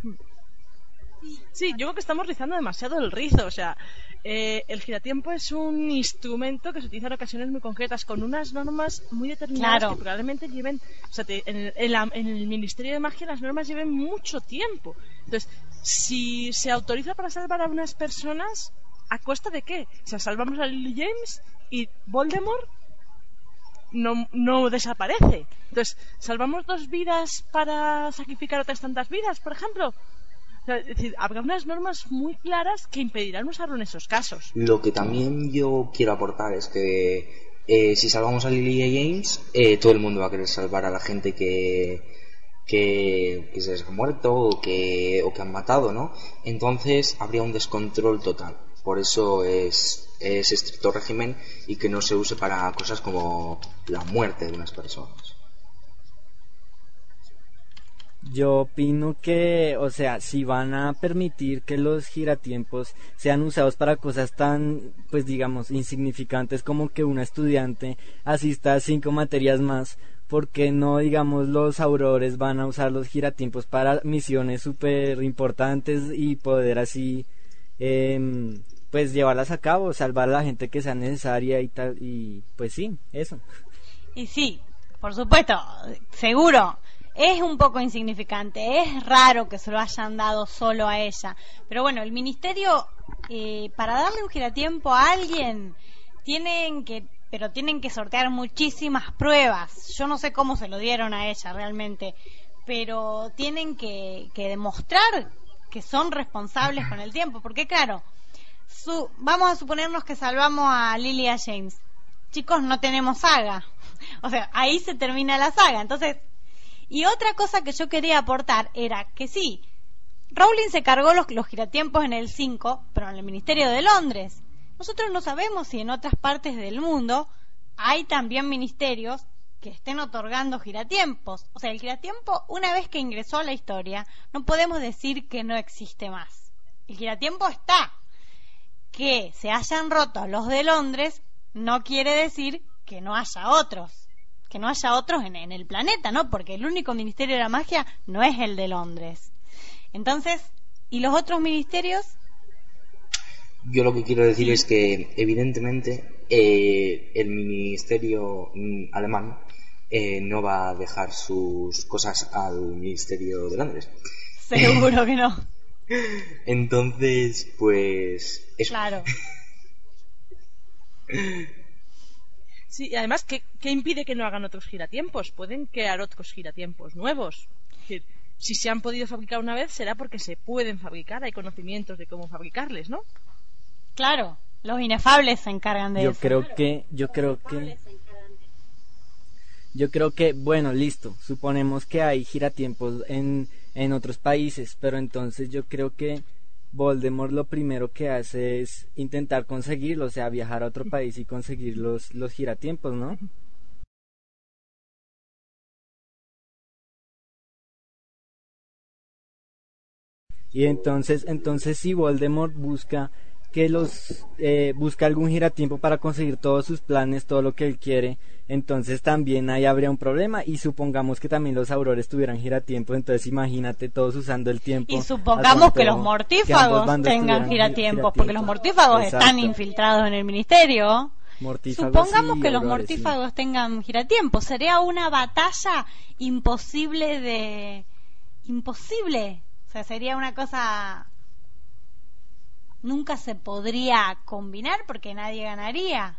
Sí, yo creo que estamos rizando demasiado el rizo. O sea, eh, el giratiempo es un instrumento que se utiliza en ocasiones muy concretas, con unas normas muy determinadas que probablemente lleven. O sea, en, el Ministerio de Magia las normas lleven mucho tiempo. Entonces, si se autoriza para salvar a unas personas, ¿a costa de qué? O sea, salvamos a Lily James y Voldemort no, no desaparece. Entonces, ¿salvamos dos vidas para sacrificar otras tantas vidas, por ejemplo? Habrá unas normas muy claras que impedirán usarlo en esos casos. Lo que también yo quiero aportar es que eh, si salvamos a Lily James, eh, todo el mundo va a querer salvar a la gente que, que, se les ha muerto o que, o que han matado, ¿no? Entonces habría un descontrol total. Por eso es, es estricto régimen y que no se use para cosas como la muerte de unas personas. Yo opino que, o sea, si van a permitir que los giratiempos sean usados para cosas tan, pues digamos, insignificantes como que una estudiante asista a cinco materias más, porque no, digamos, los aurores van a usar los giratiempos para misiones súper importantes y poder así, eh, pues llevarlas a cabo, salvar a la gente que sea necesaria y tal, y pues sí, eso. Y sí, por supuesto, seguro es un poco insignificante, es raro que se lo hayan dado solo a ella. Pero bueno, el ministerio, eh, para darle un giratiempo a alguien, tienen que, pero tienen que sortear muchísimas pruebas. Yo no sé cómo se lo dieron a ella realmente, pero tienen que, que demostrar que son responsables con el tiempo, porque claro, su, vamos a suponernos que salvamos a Lilia James. Chicos, no tenemos saga. O sea, ahí se termina la saga. Entonces, y otra cosa que yo quería aportar era que sí, Rowling se cargó los, los giratiempos en el 5, pero en el Ministerio de Londres. Nosotros no sabemos si en otras partes del mundo hay también ministerios que estén otorgando giratiempos. O sea, el giratiempo, una vez que ingresó a la historia, no podemos decir que no existe más. El giratiempo está. Que se hayan roto los de Londres no quiere decir que no haya otros. Que no haya otros en, en el planeta, ¿no? Porque el único ministerio de la magia no es el de Londres. Entonces, ¿y los otros ministerios? Yo lo que quiero decir es que, evidentemente, eh, el ministerio mm, alemán eh, no va a dejar sus cosas al ministerio de Londres. Seguro que no. Entonces, pues. Eso. Claro. Sí, y además, ¿qué, ¿qué, impide que no hagan otros giratiempos? Pueden crear otros giratiempos nuevos. Es si se han podido fabricar una vez, será porque se pueden fabricar, hay conocimientos de cómo fabricarles, ¿no? Claro, los inefables se encargan de yo eso. Creo que, yo creo que. Yo creo que, bueno, listo. Suponemos que hay giratiempos en, en otros países, pero entonces yo creo que Voldemort lo primero que hace es intentar conseguirlo, o sea, viajar a otro país y conseguir los, los giratiempos, ¿no? Y entonces, entonces si Voldemort busca que los eh, busca algún giratiempo para conseguir todos sus planes, todo lo que él quiere, entonces también ahí habría un problema y supongamos que también los aurores tuvieran giratiempo, entonces imagínate todos usando el tiempo. Y supongamos que los mortífagos que tengan giratiempos, porque los mortífagos Exacto. están infiltrados en el ministerio. Mortífagos supongamos que los mortífagos sí. tengan giratiempo, sería una batalla imposible de imposible, o sea, sería una cosa nunca se podría combinar porque nadie ganaría.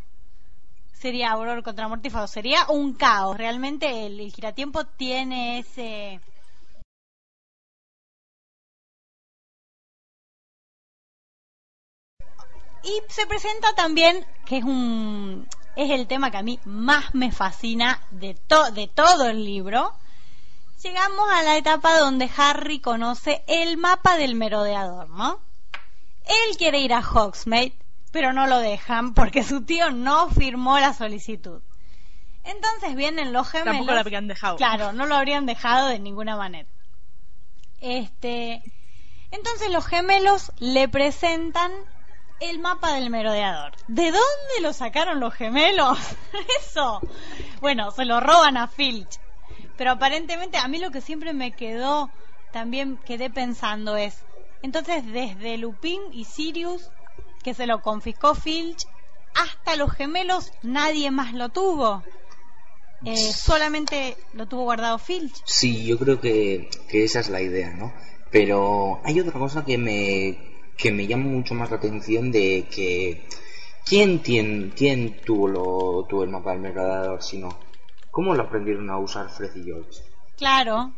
Sería Auror contra Mortífago, sería un caos. Realmente el, el giratiempo tiene ese. Y se presenta también, que es un es el tema que a mí más me fascina de, to de todo el libro. Llegamos a la etapa donde Harry conoce el mapa del merodeador, ¿no? Él quiere ir a Hogsmeade, pero no lo dejan porque su tío no firmó la solicitud. Entonces vienen los gemelos. Tampoco lo habrían dejado. Claro, no lo habrían dejado de ninguna manera. Este, entonces los gemelos le presentan el mapa del merodeador. ¿De dónde lo sacaron los gemelos? Eso. Bueno, se lo roban a Filch. Pero aparentemente a mí lo que siempre me quedó, también quedé pensando es, entonces, desde Lupin y Sirius, que se lo confiscó Filch, hasta los gemelos, nadie más lo tuvo. Eh, solamente lo tuvo guardado Filch. Sí, yo creo que, que, esa es la idea, ¿no? Pero hay otra cosa que me, que me llama mucho más la atención de que... ¿Quién, tiene, quién tuvo, lo, tuvo el mapa del merodeador si no? ¿Cómo lo aprendieron a usar Fred y George? Claro,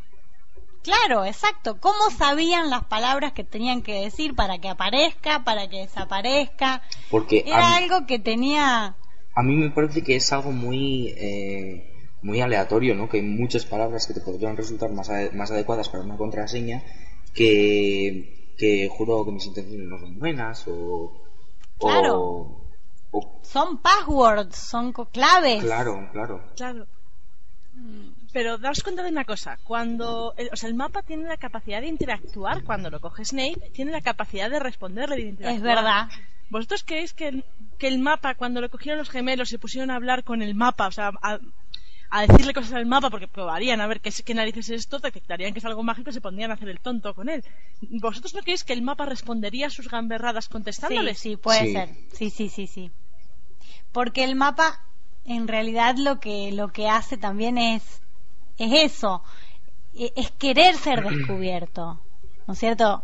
Claro, exacto. ¿Cómo sabían las palabras que tenían que decir para que aparezca, para que desaparezca? Porque era mí, algo que tenía. A mí me parece que es algo muy eh, muy aleatorio, ¿no? Que hay muchas palabras que te podrían resultar más, más adecuadas para una contraseña que que juro que mis intenciones no son buenas o claro. o, o... son passwords, son claves. Claro, claro. Claro. Pero daos cuenta de una cosa, cuando el, o sea, el mapa tiene la capacidad de interactuar, cuando lo coge Snape, tiene la capacidad de responderle de interactuar. Es verdad. ¿Vosotros creéis que el, que el mapa, cuando lo cogieron los gemelos, se pusieron a hablar con el mapa, o sea, a, a decirle cosas al mapa, porque probarían a ver qué, qué narices es esto, detectarían que es algo mágico y se pondrían a hacer el tonto con él. ¿Vosotros no creéis que el mapa respondería a sus gamberradas contestándoles? Sí, sí, puede Sí. ser. Sí, sí, sí, sí. Porque el mapa, en realidad, lo que, lo que hace también es, es eso. e- Es querer ser descubierto. ¿No es cierto?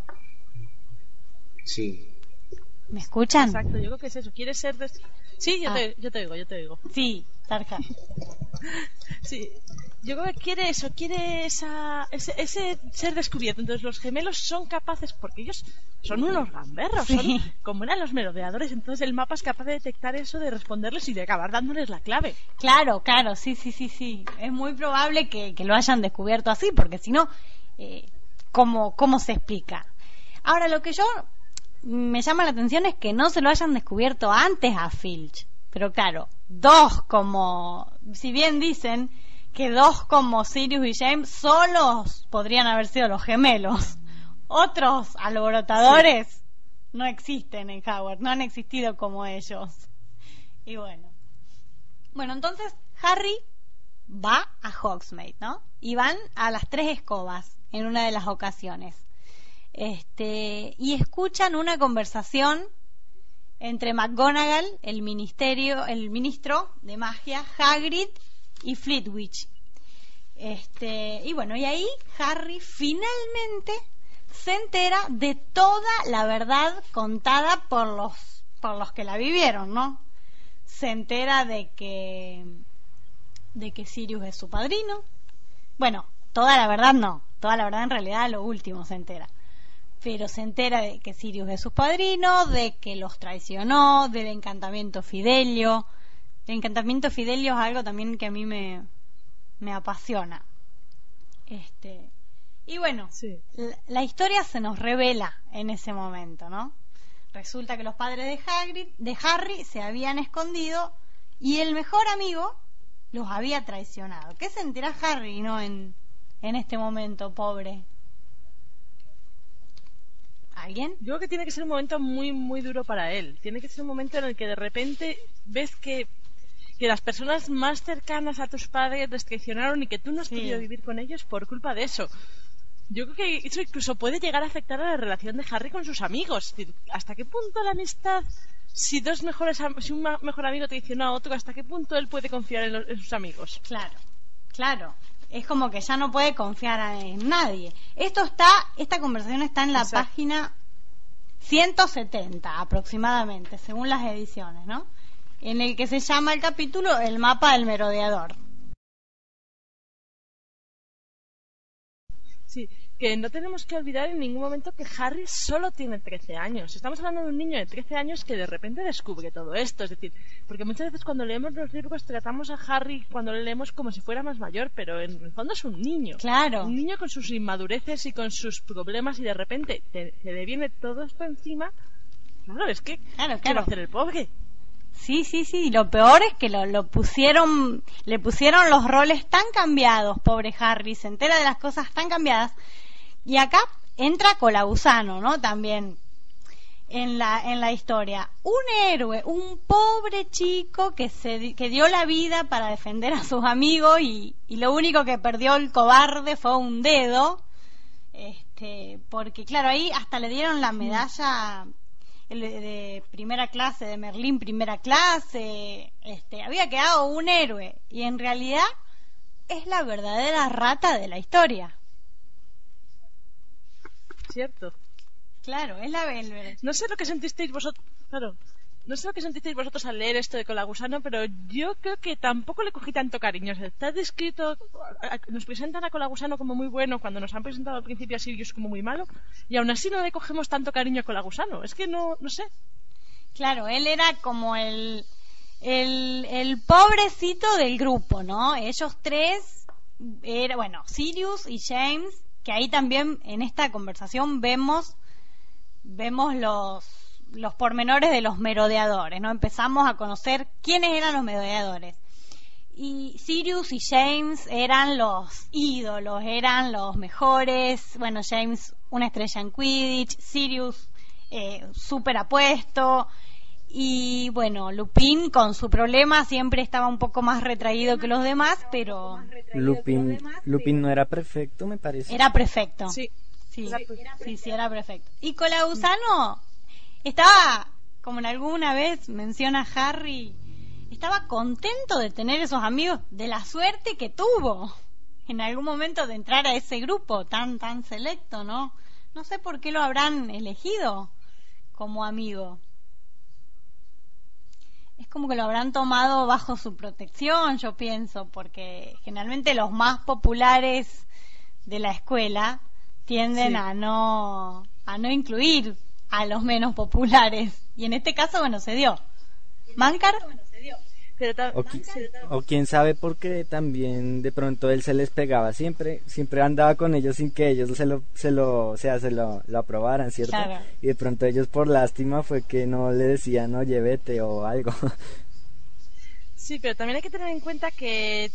Sí. ¿Me escuchan? Exacto, yo creo que es eso. ¿Quieres ser des- Sí, yo, Ah. te, yo te digo, yo te digo. Sí, Tarja. Sí, yo creo que quiere eso, quiere esa, ese, ese ser descubierto. Entonces los gemelos son capaces, porque ellos son unos gamberros, Sí. son como eran los merodeadores, entonces el mapa es capaz de detectar eso, de responderles y de acabar dándoles la clave. Claro, claro, sí, sí, sí, sí. Es muy probable que, que lo hayan descubierto así, porque si no, eh, ¿cómo, ¿cómo se explica? Ahora, lo que yo me llama la atención es que no se lo hayan descubierto antes a Filch. Pero claro, dos como, si bien dicen, que dos como Sirius y James solos podrían haber sido los gemelos. Otros alborotadores no existen en Howard, no han existido como ellos. Y bueno. Bueno, entonces Harry va a Hogsmeade, ¿no? Y van a las tres escobas en una de las ocasiones. Este, y escuchan una conversación entre McGonagall, el ministerio, el ministro de magia, Hagrid y Flitwick. Este, y bueno, y ahí Harry finalmente se entera de toda la verdad contada por los por los que la vivieron, ¿no? Se entera de que de que Sirius es su padrino. Bueno, toda la verdad no, toda la verdad en realidad lo último se entera. Pero se entera de que Sirius es su padrino, de que los traicionó, del encantamiento Fidelio. El encantamiento Fidelio es algo también que a mí me, me apasiona. Este, y bueno, la, historia se nos revela en ese momento, ¿no? Resulta que los padres de, Hagrid, de Harry se habían escondido y el mejor amigo los había traicionado. ¿Qué sentirá Harry, no, en, en este momento, pobre? ¿Alguien? Yo creo que tiene que ser un momento muy, muy duro para él. Tiene que ser un momento en el que de repente ves que que las personas más cercanas a tus padres les traicionaron y que tú no has podido vivir con ellos por culpa de eso. Yo creo que eso incluso puede llegar a afectar a la relación de Harry con sus amigos. ¿Hasta qué punto la amistad, si dos mejores, si un mejor amigo traicionó a otro, hasta qué punto él puede confiar en, sus amigos? Claro, claro. Es como que ya no puede confiar en nadie. Esto está, esta conversación está en la página 170 aproximadamente, según las ediciones, ¿no? En el que se llama el capítulo El mapa del merodeador. Sí, que no tenemos que olvidar en ningún momento que Harry solo tiene 13 años. Estamos hablando de un niño de 13 años que de repente descubre todo esto. Es decir, porque muchas veces cuando leemos los libros tratamos a Harry cuando le leemos como si fuera más mayor, pero en el fondo es un niño. Claro. Un niño con sus inmadureces y con sus problemas y de repente te, le viene todo esto encima. Claro, es que claro, ¿qué va a hacer el pobre? Sí, sí, sí. Lo peor es que lo, lo, pusieron, le pusieron los roles tan cambiados, pobre Harry, se entera de las cosas tan cambiadas. Y acá entra Colagusano, ¿no? También en la, en la historia. Un héroe, un pobre chico que, se, que dio la vida para defender a sus amigos y, y lo único que perdió el cobarde fue un dedo. Este, porque claro, ahí hasta le dieron la medalla de primera clase, de Merlín primera clase, este, había quedado un héroe y en realidad es la verdadera rata de la historia. Cierto. Claro, es la No sé lo que sentisteis vosotros. Claro, no sé lo que sentisteis vosotros al leer esto de Colagusano, pero yo creo que tampoco le cogí tanto cariño. está descrito, nos presentan a Colagusano como muy bueno cuando nos han presentado al principio a Sirius como muy malo, y aún así no le cogemos tanto cariño a Colagusano. Es que no, no sé. Claro, él era como el, el, el pobrecito del grupo, ¿no? Ellos tres, era, bueno, Sirius y James, que ahí también en esta conversación vemos, vemos los los pormenores de los merodeadores, ¿no? Empezamos a conocer quiénes eran los merodeadores. Y Sirius y James eran los ídolos, eran los mejores. Bueno, James una estrella en Quidditch, Sirius eh, súper apuesto. Y bueno, Lupin con su problema siempre estaba un poco más retraído que los demás, pero... Lupin, Lupin no era perfecto, me parece. Era perfecto. Sí. Sí, sí, sí, era perfecto. Y Colausano estaba, como en alguna vez menciona Harry, estaba contento de tener esos amigos, de la suerte que tuvo en algún momento de entrar a ese grupo tan, tan selecto, ¿no? No sé por qué lo habrán elegido como amigo. Es como que lo habrán tomado bajo su protección, yo pienso, porque generalmente los más populares de la escuela tienden a no a no incluir a los menos populares. Y en este caso, bueno, se dio. Mancar. O, quién sabe por qué también de pronto él se les pegaba siempre, siempre andaba con ellos sin que ellos se lo, se lo, o sea, se lo, lo aprobaran, ¿cierto? Y de pronto ellos por lástima fue que no le decían, oye, vete o algo. Sí, pero también hay que tener en cuenta que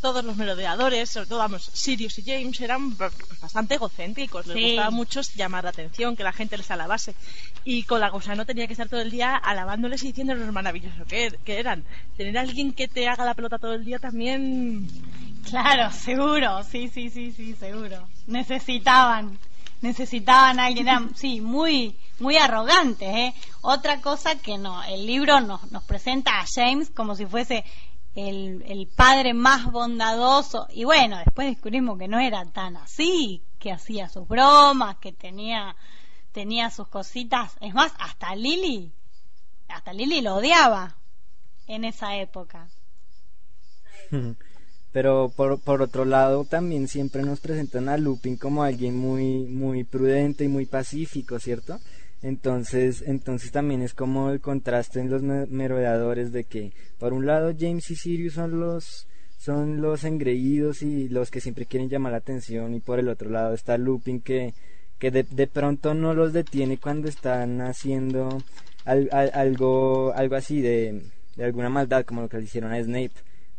todos los merodeadores, sobre todo, vamos, Sirius y James eran bastante egocéntricos, les gustaba mucho llamar la atención, que la gente les alabase. Y con la gusano tenía que estar todo el día alabándoles y diciéndoles lo maravilloso que, que eran. Tener a alguien que te haga la pelota todo el día también. Claro, seguro, sí, sí, sí, sí, seguro. Necesitaban, necesitaban a alguien, eran, sí, muy, muy arrogantes, ¿eh? Otra cosa que no, el libro nos, nos presenta a James como si fuese el, el padre más bondadoso y bueno, después descubrimos que no era tan así, que hacía sus bromas, que tenía tenía sus cositas, es más, hasta Lily, hasta Lily lo odiaba en esa época. Pero por, por otro lado también siempre nos presentan a Lupin como alguien muy muy prudente y muy pacífico, ¿cierto? Entonces, entonces también es como el contraste en los merodeadores de que por un lado James y Sirius son los son los engreídos y los que siempre quieren llamar la atención y por el otro lado está Lupin que que de, de pronto no los detiene cuando están haciendo algo algo así de, de alguna maldad como lo que le hicieron a Snape.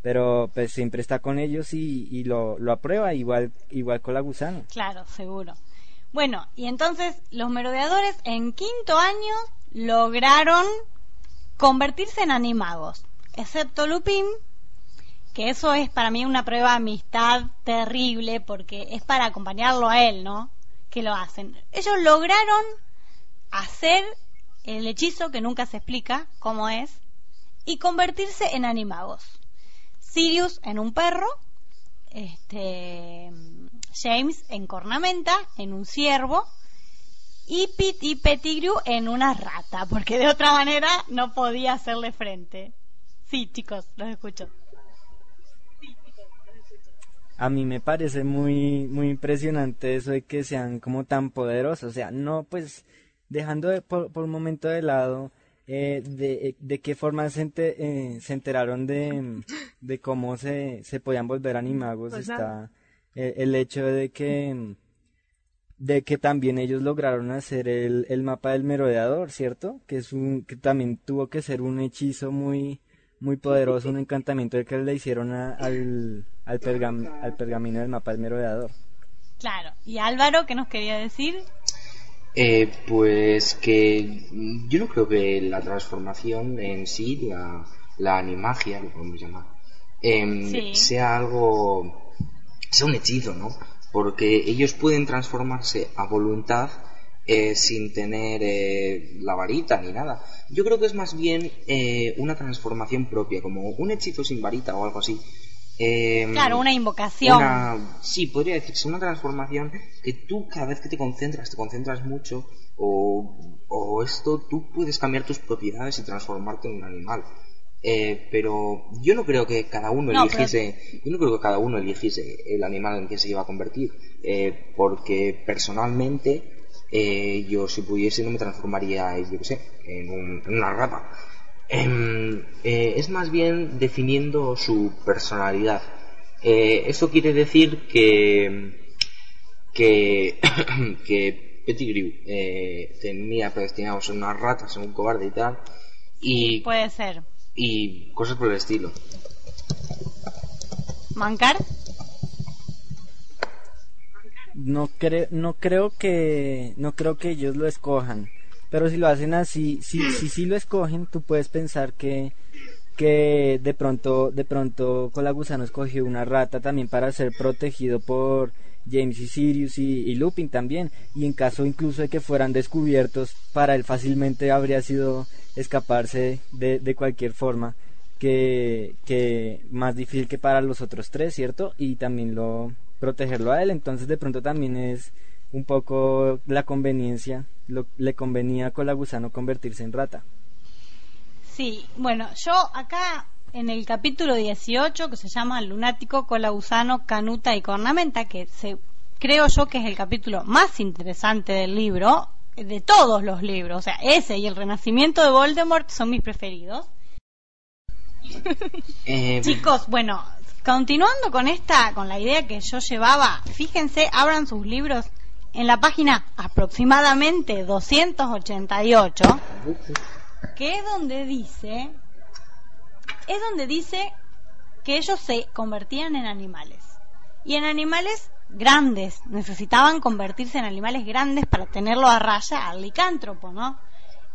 Pero pues siempre está con ellos y, y lo, lo aprueba igual igual con la gusano claro seguro bueno, y entonces los merodeadores en quinto año lograron convertirse en animagos, excepto Lupin, que eso es para mí una prueba de amistad terrible porque es para acompañarlo a él, ¿no? Que lo hacen. Ellos lograron hacer el hechizo que nunca se explica cómo es y convertirse en animagos. Sirius en un perro, este James en cornamenta, en un ciervo, y Pete y Pettigrew en una rata, porque de otra manera no podía hacerle frente. Sí, chicos, los escucho. A mí me parece muy muy impresionante eso de que sean como tan poderosos, o sea, no pues dejando por, un momento de lado eh, de, de, qué forma se, eh, se enteraron de, de cómo se, se podían volver animagos pues está eh, el hecho de que de que también ellos lograron hacer el, el mapa del merodeador, ¿cierto? Que es un que también tuvo que ser un hechizo muy muy poderoso, un encantamiento que le hicieron al, al, al pergamino del mapa del merodeador. Claro. ¿Y Álvaro qué nos quería decir? Eh, pues que yo no creo que la transformación en sí, la, la animagia, lo podemos llamar, em, sea algo es un hechizo, ¿no? Porque ellos pueden transformarse a voluntad eh, sin tener eh, la varita ni nada. Yo creo que es más bien eh, una transformación propia, como un hechizo sin varita o algo así. Em, claro, una invocación. sí, podría decirse una transformación que tú cada vez que te concentras, te concentras mucho, o, o esto, tú puedes cambiar tus propiedades y transformarte en un animal. Eh, pero yo no creo que cada uno eligiese, yo no creo que cada uno eligiese el animal en que se iba a convertir, eh, porque personalmente eh, yo si pudiese no me transformaría, yo qué sé, en, una rata. Em, es más bien definiendo su personalidad. eso quiere decir que que que Pettigrew tenía predestinados en unas ratas, en un cobarde y tal. Y puede ser y cosas por el estilo. ¿Mancar? No, creo no creo que no creo que ellos lo escojan, pero si lo hacen así, si si, si lo escogen, tú puedes pensar que que de pronto de pronto Colagusano escogió una rata también para ser protegido por James y Sirius y, Lupin también y en caso incluso de que fueran descubiertos para él fácilmente habría sido escaparse de, de cualquier forma que, que más difícil que para los otros tres, ¿cierto? Y también lo protegerlo a él, entonces de pronto también es un poco la conveniencia, lo, le convenía con la gusano convertirse en rata. Sí, bueno, yo acá en el capítulo 18 que se llama Lunático, Cola Gusano, Canuta y Cornamenta, que se, creo yo que es el capítulo más interesante del libro, de todos los libros, o sea, ese y el renacimiento de Voldemort son mis preferidos. Eh, Chicos, bueno, continuando con esta, con la idea que yo llevaba, fíjense, abran sus libros en la página aproximadamente 288, que es donde dice, es donde dice que ellos se convertían en animales. Y en animales grandes, necesitaban convertirse en animales grandes para tenerlo a raya al licántropo, ¿no?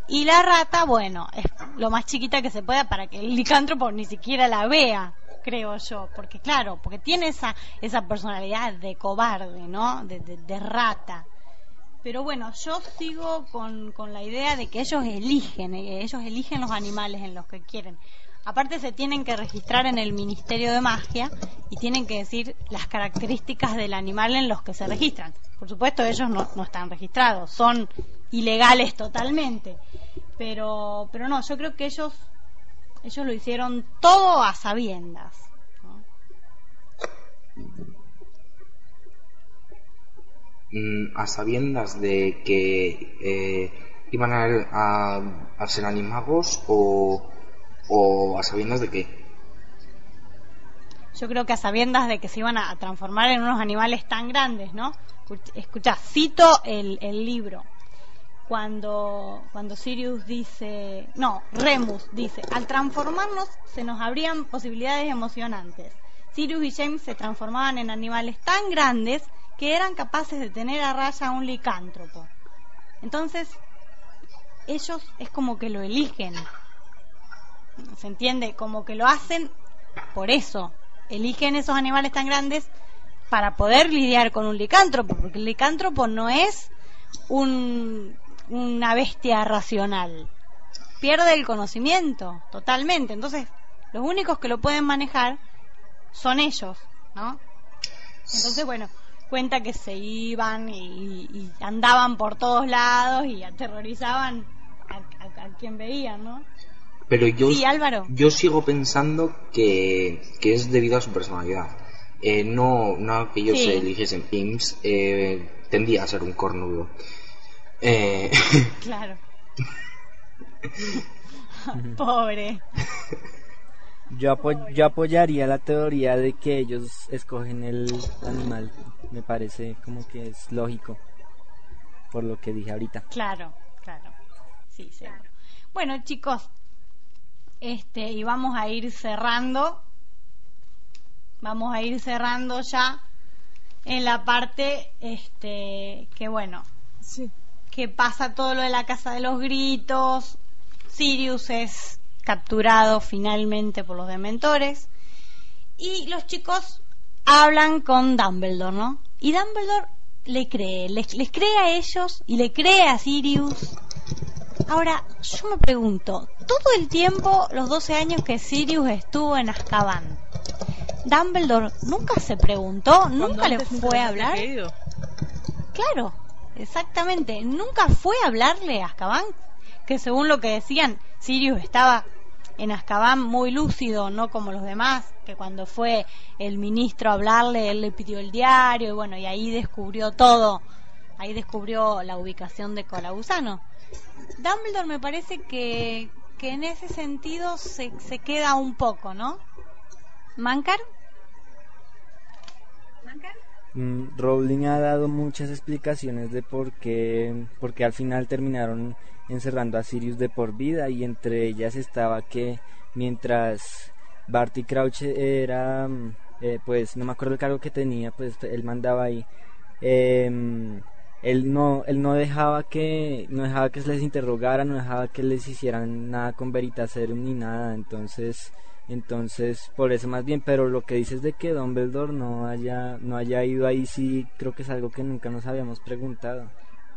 Y la rata, bueno, es lo más chiquita que se pueda para que el licántropo ni siquiera la vea, creo yo, porque claro, porque tiene esa, esa personalidad de cobarde, ¿no? De, de, rata. Pero bueno, yo sigo con, con, la idea de que ellos eligen, eh, ellos eligen los animales en los que quieren. Aparte se tienen que registrar en el Ministerio de Magia y tienen que decir las características del animal en los que se registran. Por supuesto, ellos no, están registrados, son ilegales totalmente. Pero, pero no, yo creo que ellos, ellos lo hicieron todo a sabiendas. Mm, a sabiendas de que eh, iban a, a ser animagos o o a sabiendas de qué? Yo creo que a sabiendas de que se iban a transformar en unos animales tan grandes, ¿no? Escucha, cito el, el libro. Cuando, cuando Sirius dice, no, Remus dice, al transformarnos se nos abrían posibilidades emocionantes. Sirius y James se transformaban en animales tan grandes que eran capaces de tener a raya a un licántropo. Entonces, ellos es como que lo eligen, ¿Se entiende? Como que lo hacen por eso. Eligen esos animales tan grandes para poder lidiar con un licántropo, porque el licántropo no es un, una bestia racional. Pierde el conocimiento totalmente. Entonces, los únicos que lo pueden manejar son ellos, ¿no? Entonces, bueno, cuenta que se iban y, andaban por todos lados y aterrorizaban a, a quien veían, ¿no? Pero yo, yo sigo pensando que, que, es debido a su personalidad. Eh, no, no que ellos se eligiesen Pimps, eh, tendía a ser un cornudo. Eh... Claro. Pobre. Yo, yo apoyaría la teoría de que ellos escogen el animal. Me parece como que es lógico. Por lo que dije ahorita. Claro, claro. Sí, claro. Bueno, chicos, este, y vamos a ir cerrando. Vamos a ir cerrando ya en la parte este que bueno, que pasa todo lo de la casa de los gritos. Sirius es capturado finalmente por los dementores y los chicos hablan con Dumbledore, ¿no? Y Dumbledore le cree, les, les cree a ellos y le cree a Sirius Ahora, yo me pregunto, todo el tiempo, los 12 años que Sirius estuvo en Azkaban, Dumbledore nunca se preguntó, nunca le fue a hablar. Claro, exactamente, nunca fue a hablarle a Azkaban, que según lo que decían, Sirius estaba en Azkaban muy lúcido, no como los demás, que cuando fue el ministro a hablarle, él le pidió el diario y bueno, y ahí descubrió todo, ahí descubrió la ubicación de Colagusano. Dumbledore me parece que, que en ese sentido se, se queda un poco, ¿no? ¿Mancar? Mm, Rowling ha dado muchas explicaciones de por qué, porque al final terminaron encerrando a Sirius de por vida y entre ellas estaba que mientras Barty Crouch era, mm, eh, pues no me acuerdo el cargo que tenía, pues él mandaba ahí. Eh, él no él no dejaba que no dejaba que les interrogara no dejaba que les hicieran nada con Veritaserum ni nada entonces entonces por eso más bien pero lo que dices de que Dumbledore no haya no haya ido ahí sí creo que es algo que nunca nos habíamos preguntado.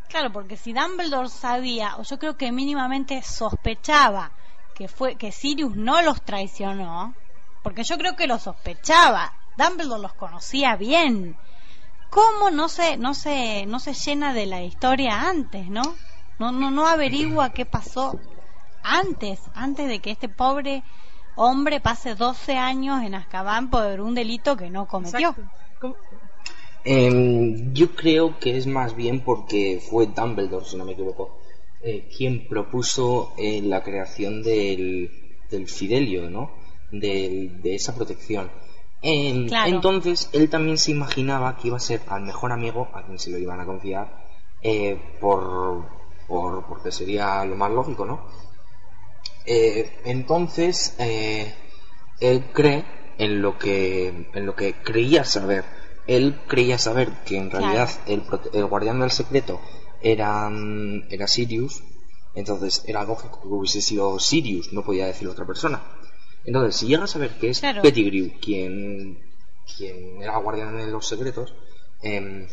Claro porque si Dumbledore sabía o yo creo que mínimamente sospechaba que fue que Sirius no los traicionó porque yo creo que lo sospechaba Dumbledore los conocía bien cómo no se, no se, no se llena de la historia antes, ¿no? No, no, no averigua qué pasó antes, antes de que este pobre hombre pase 12 años en Azkaban por un delito que no cometió. Em, yo creo que es más bien porque fue Dumbledore, si no me equivoco, eh, quien propuso eh, la creación del, del Fidelio, ¿no? de esa protección. Entonces él también se imaginaba que iba a ser al mejor amigo a quien se lo iban a confiar eh, por, por, porque sería lo más lógico, ¿no? Eh, entonces eh, él cree en lo que, en lo que creía saber. Él creía saber que en realidad el, el, guardián del secreto era, mm, era Sirius, entonces era lógico que hubiese sido Sirius, no podía decir otra persona. Entonces, si llega a saber que es Pettigrew quien, quien era guardián de los secretos, em,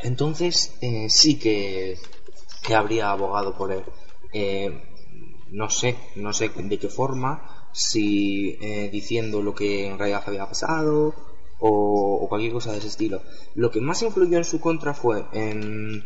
entonces eh, sí que, que habría abogado por él. Eh, no sé, no sé de qué forma, si eh, diciendo lo que en realidad había pasado o, cualquier cosa de ese estilo. Lo que más influyó en su contra fue en,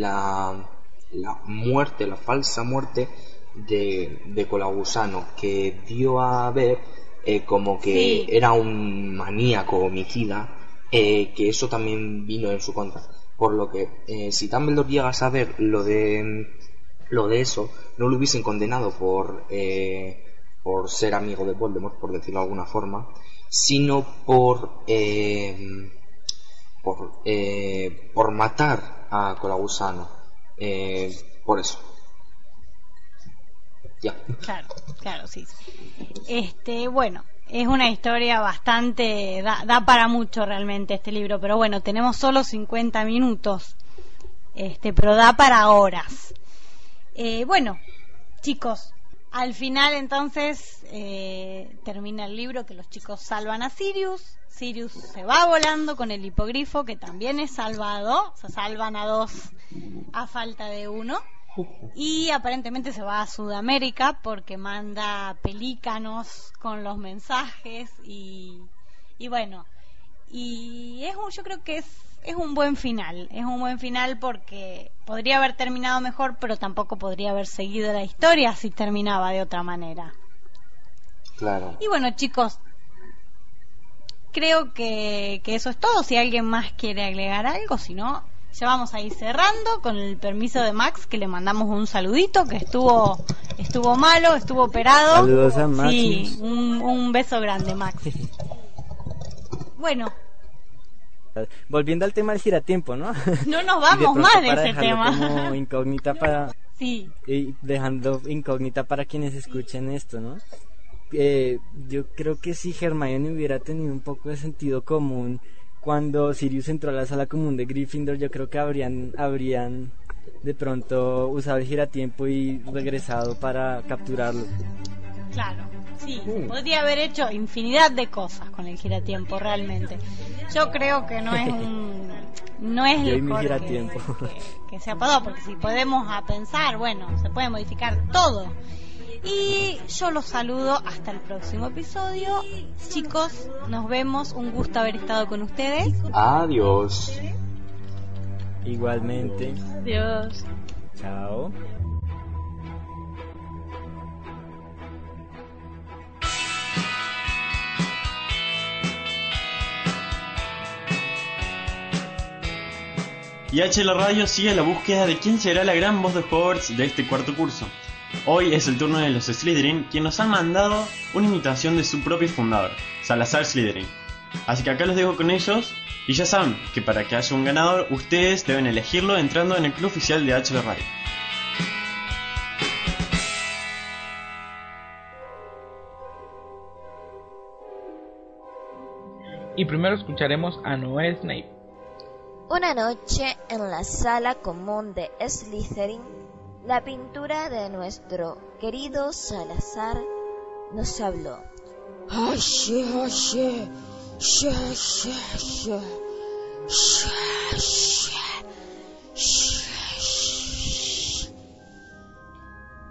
la, la, muerte, la falsa muerte de, de Colagusano, que dio a ver eh, como que era un maníaco homicida, eh, que eso también vino en su contra. Por lo que si Dumbledore llega a saber lo de lo de eso, no lo hubiesen condenado por, eh, por ser amigo de Voldemort, por decirlo de alguna forma, sino por, eh, por, eh, por matar a Colagusano. por eso. Claro, claro, sí. Este, bueno, es una historia bastante, da, da, para mucho realmente este libro, pero bueno, tenemos solo 50 minutos, este, pero da para horas. Eh, bueno, chicos, al final entonces eh, termina el libro que los chicos salvan a Sirius. Sirius se va volando con el hipogrifo que también es salvado. Se salvan a dos a falta de uno. Y aparentemente se va a Sudamérica porque manda pelícanos con los mensajes y, y bueno, y es un, yo creo que es es un buen final, es un buen final porque podría haber terminado mejor, pero tampoco podría haber seguido la historia si terminaba de otra manera. Claro. Y bueno, chicos, creo que, que eso es todo. Si alguien más quiere agregar algo, si no, ya vamos a ir cerrando con el permiso de Max, que le mandamos un saludito, que estuvo estuvo malo, estuvo operado. Saludos a Max. Sí, un, un beso grande, Max. bueno, Volviendo al tema del giratiempo, ¿no? No nos vamos más de ese tema. Como incógnita para. Sí. Y dejando incógnita para quienes escuchen esto, ¿no? Eh, yo creo que si Hermione hubiera tenido un poco de sentido común cuando Sirius entró a la sala común de Gryffindor, yo creo que habrían, habrían de pronto usado el giratiempo y regresado para capturarlo. Claro. Sí, mm. podría haber hecho infinidad de cosas con el giratiempo, realmente. Yo creo que no es un, no es el que, que, se ha pasado, porque si podemos a pensar, bueno, se puede modificar todo. Y yo los saludo hasta el próximo episodio. Chicos, nos vemos. Un gusto haber estado con ustedes. Adiós. Igualmente. Adiós. Chao. y H la Radio sigue la búsqueda de quién será la gran voz de Hogwarts de este cuarto curso. Hoy es el turno de los Slytherin, quien nos han mandado una imitación de su propio fundador, Salazar Slytherin. Así que acá los dejo con ellos, y ya saben que para que haya un ganador, ustedes deben elegirlo entrando en el club oficial de H la Radio. Y primero escucharemos a Noé Snape. Una noche en la sala común de Slytherin, la pintura de nuestro querido Salazar nos habló.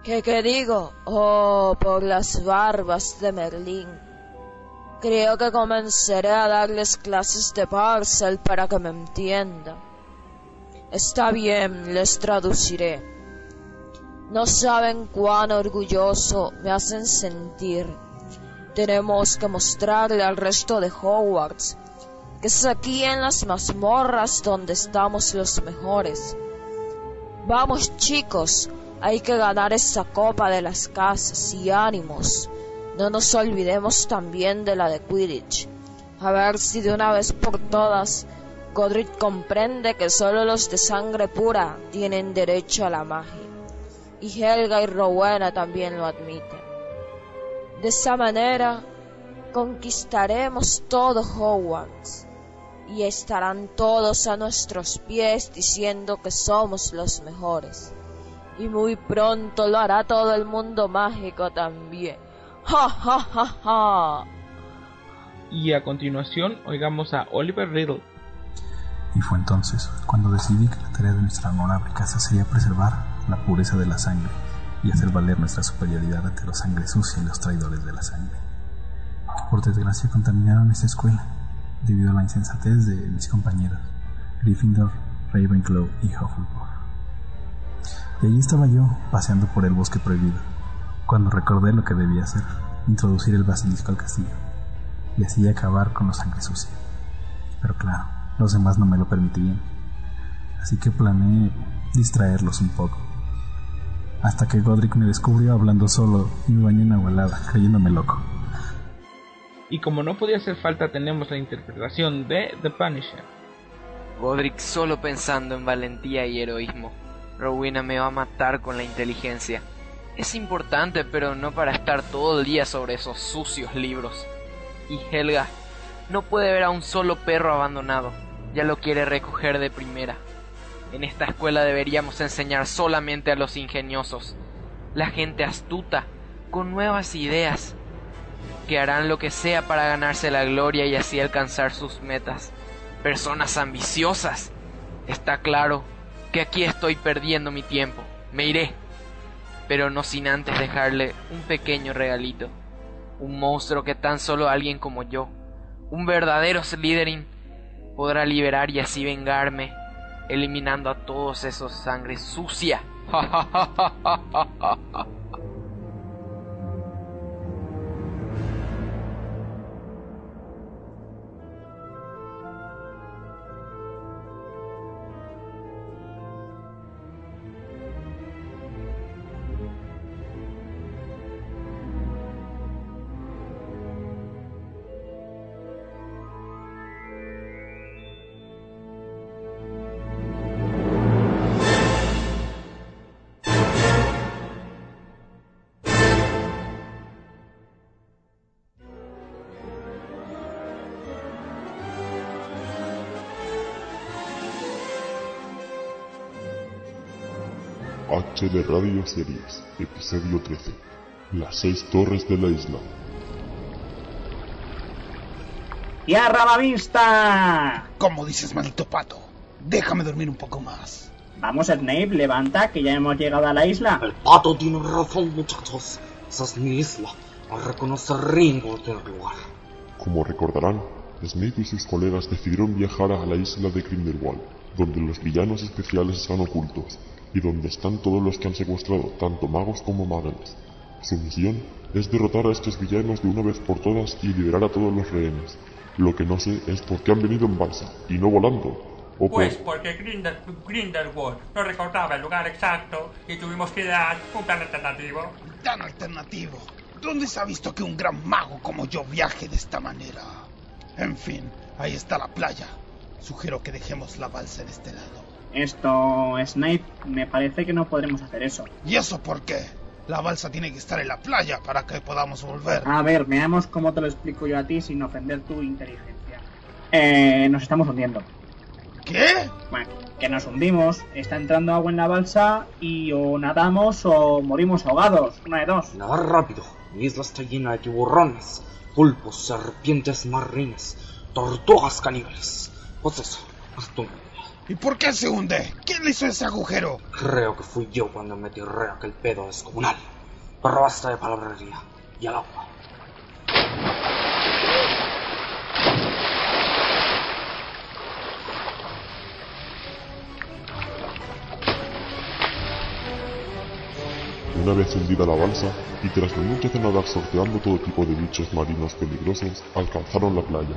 ¿Qué, qué digo? Oh, por las barbas de Merlín Creo que comenzaré a darles clases de parcel para que me entiendan. Está bien, les traduciré. No saben cuán orgulloso me hacen sentir. Tenemos que mostrarle al resto de Hogwarts que es aquí en las mazmorras donde estamos los mejores. Vamos chicos, hay que ganar esa copa de las casas y ánimos. No nos olvidemos también de la de Quidditch. A ver si de una vez por todas Godric comprende que solo los de sangre pura tienen derecho a la magia. Y Helga y Rowena también lo admiten. De esa manera conquistaremos todo Hogwarts y estarán todos a nuestros pies diciendo que somos los mejores. Y muy pronto lo hará todo el mundo mágico también. ¡Ja, ja, ja, ja! Y a continuación oigamos a Oliver Riddle. Y fue entonces cuando decidí que la tarea de nuestra honorable casa sería preservar la pureza de la sangre y hacer valer nuestra superioridad ante los sangre sucia y los traidores de la sangre. Por desgracia contaminaron esta escuela debido a la insensatez de mis compañeros, Gryffindor, Ravenclaw y Hufflepuff. Y allí estaba yo, paseando por el bosque prohibido, cuando recordé lo que debía hacer, introducir el basilisco al castillo, y así acabar con los sangre sucia. Pero claro, los demás no me lo permitirían, así que planeé distraerlos un poco. Hasta que Godric me descubrió hablando solo y me bañé en agua helada, creyéndome loco. Y como no podía hacer falta, tenemos la interpretación de The Punisher. Godric solo pensando en valentía y heroísmo. Rowena me va a matar con la inteligencia. Es importante, pero no para estar todo el día sobre esos sucios libros. Y Helga no puede ver a un solo perro abandonado. Ya lo quiere recoger de primera. En esta escuela deberíamos enseñar solamente a los ingeniosos, la gente astuta, con nuevas ideas, que harán lo que sea para ganarse la gloria y así alcanzar sus metas. Personas ambiciosas. Está claro que aquí estoy perdiendo mi tiempo. Me iré. Pero no sin antes dejarle un pequeño regalito. Un monstruo que tan solo alguien como yo, un verdadero Slytherin, podrá liberar y así vengarme, eliminando a todos esos sangre sucia. H de Radio Series, episodio 13. Las seis torres de la isla. ¡Tierra a la vista! ¿Cómo dices, maldito pato? Déjame dormir un poco más. Vamos, Snape, levanta, que ya hemos llegado a la isla. El pato tiene razón, muchachos. Esa es mi isla. A reconocer Ringo del lugar. Como recordarán, Snape y sus colegas decidieron viajar a la isla de Grindelwald, donde los villanos especiales están ocultos y donde están todos los que han secuestrado tanto magos como muggles. Su misión es derrotar a estos villanos de una vez por todas y liberar a todos los rehenes. Lo que no sé es por qué han venido en balsa y no volando. O por- Pues porque Grindel, Grindelwald no recordaba el lugar exacto y tuvimos que dar un plan alternativo. Tan alternativo. ¿Dónde se ha visto que un gran mago como yo viaje de esta manera? En fin, ahí está la playa. Sugiero que dejemos la balsa en este lado. Esto, Snape, me parece que no podremos hacer eso. ¿Y eso por qué? La balsa tiene que estar en la playa para que podamos volver. A ver, veamos cómo te lo explico yo a ti sin ofender tu inteligencia. Eh, nos estamos hundiendo. ¿Qué? Bueno, que nos hundimos, está entrando agua en la balsa y o nadamos o morimos ahogados. Una de dos. Nada rápido. Mi isla está llena de tiburones, pulpos, serpientes marinas, tortugas caníbales. Pues eso, una idea. ¿Y por qué se hunde? ¿Quién le hizo ese agujero? Creo que fui yo cuando me tiré aquel pedo descomunal. Pero basta de palabrería. Y al agua. Una vez hundida la balsa, y tras de mucho de nadar sorteando todo tipo de bichos marinos peligrosos, alcanzaron la playa.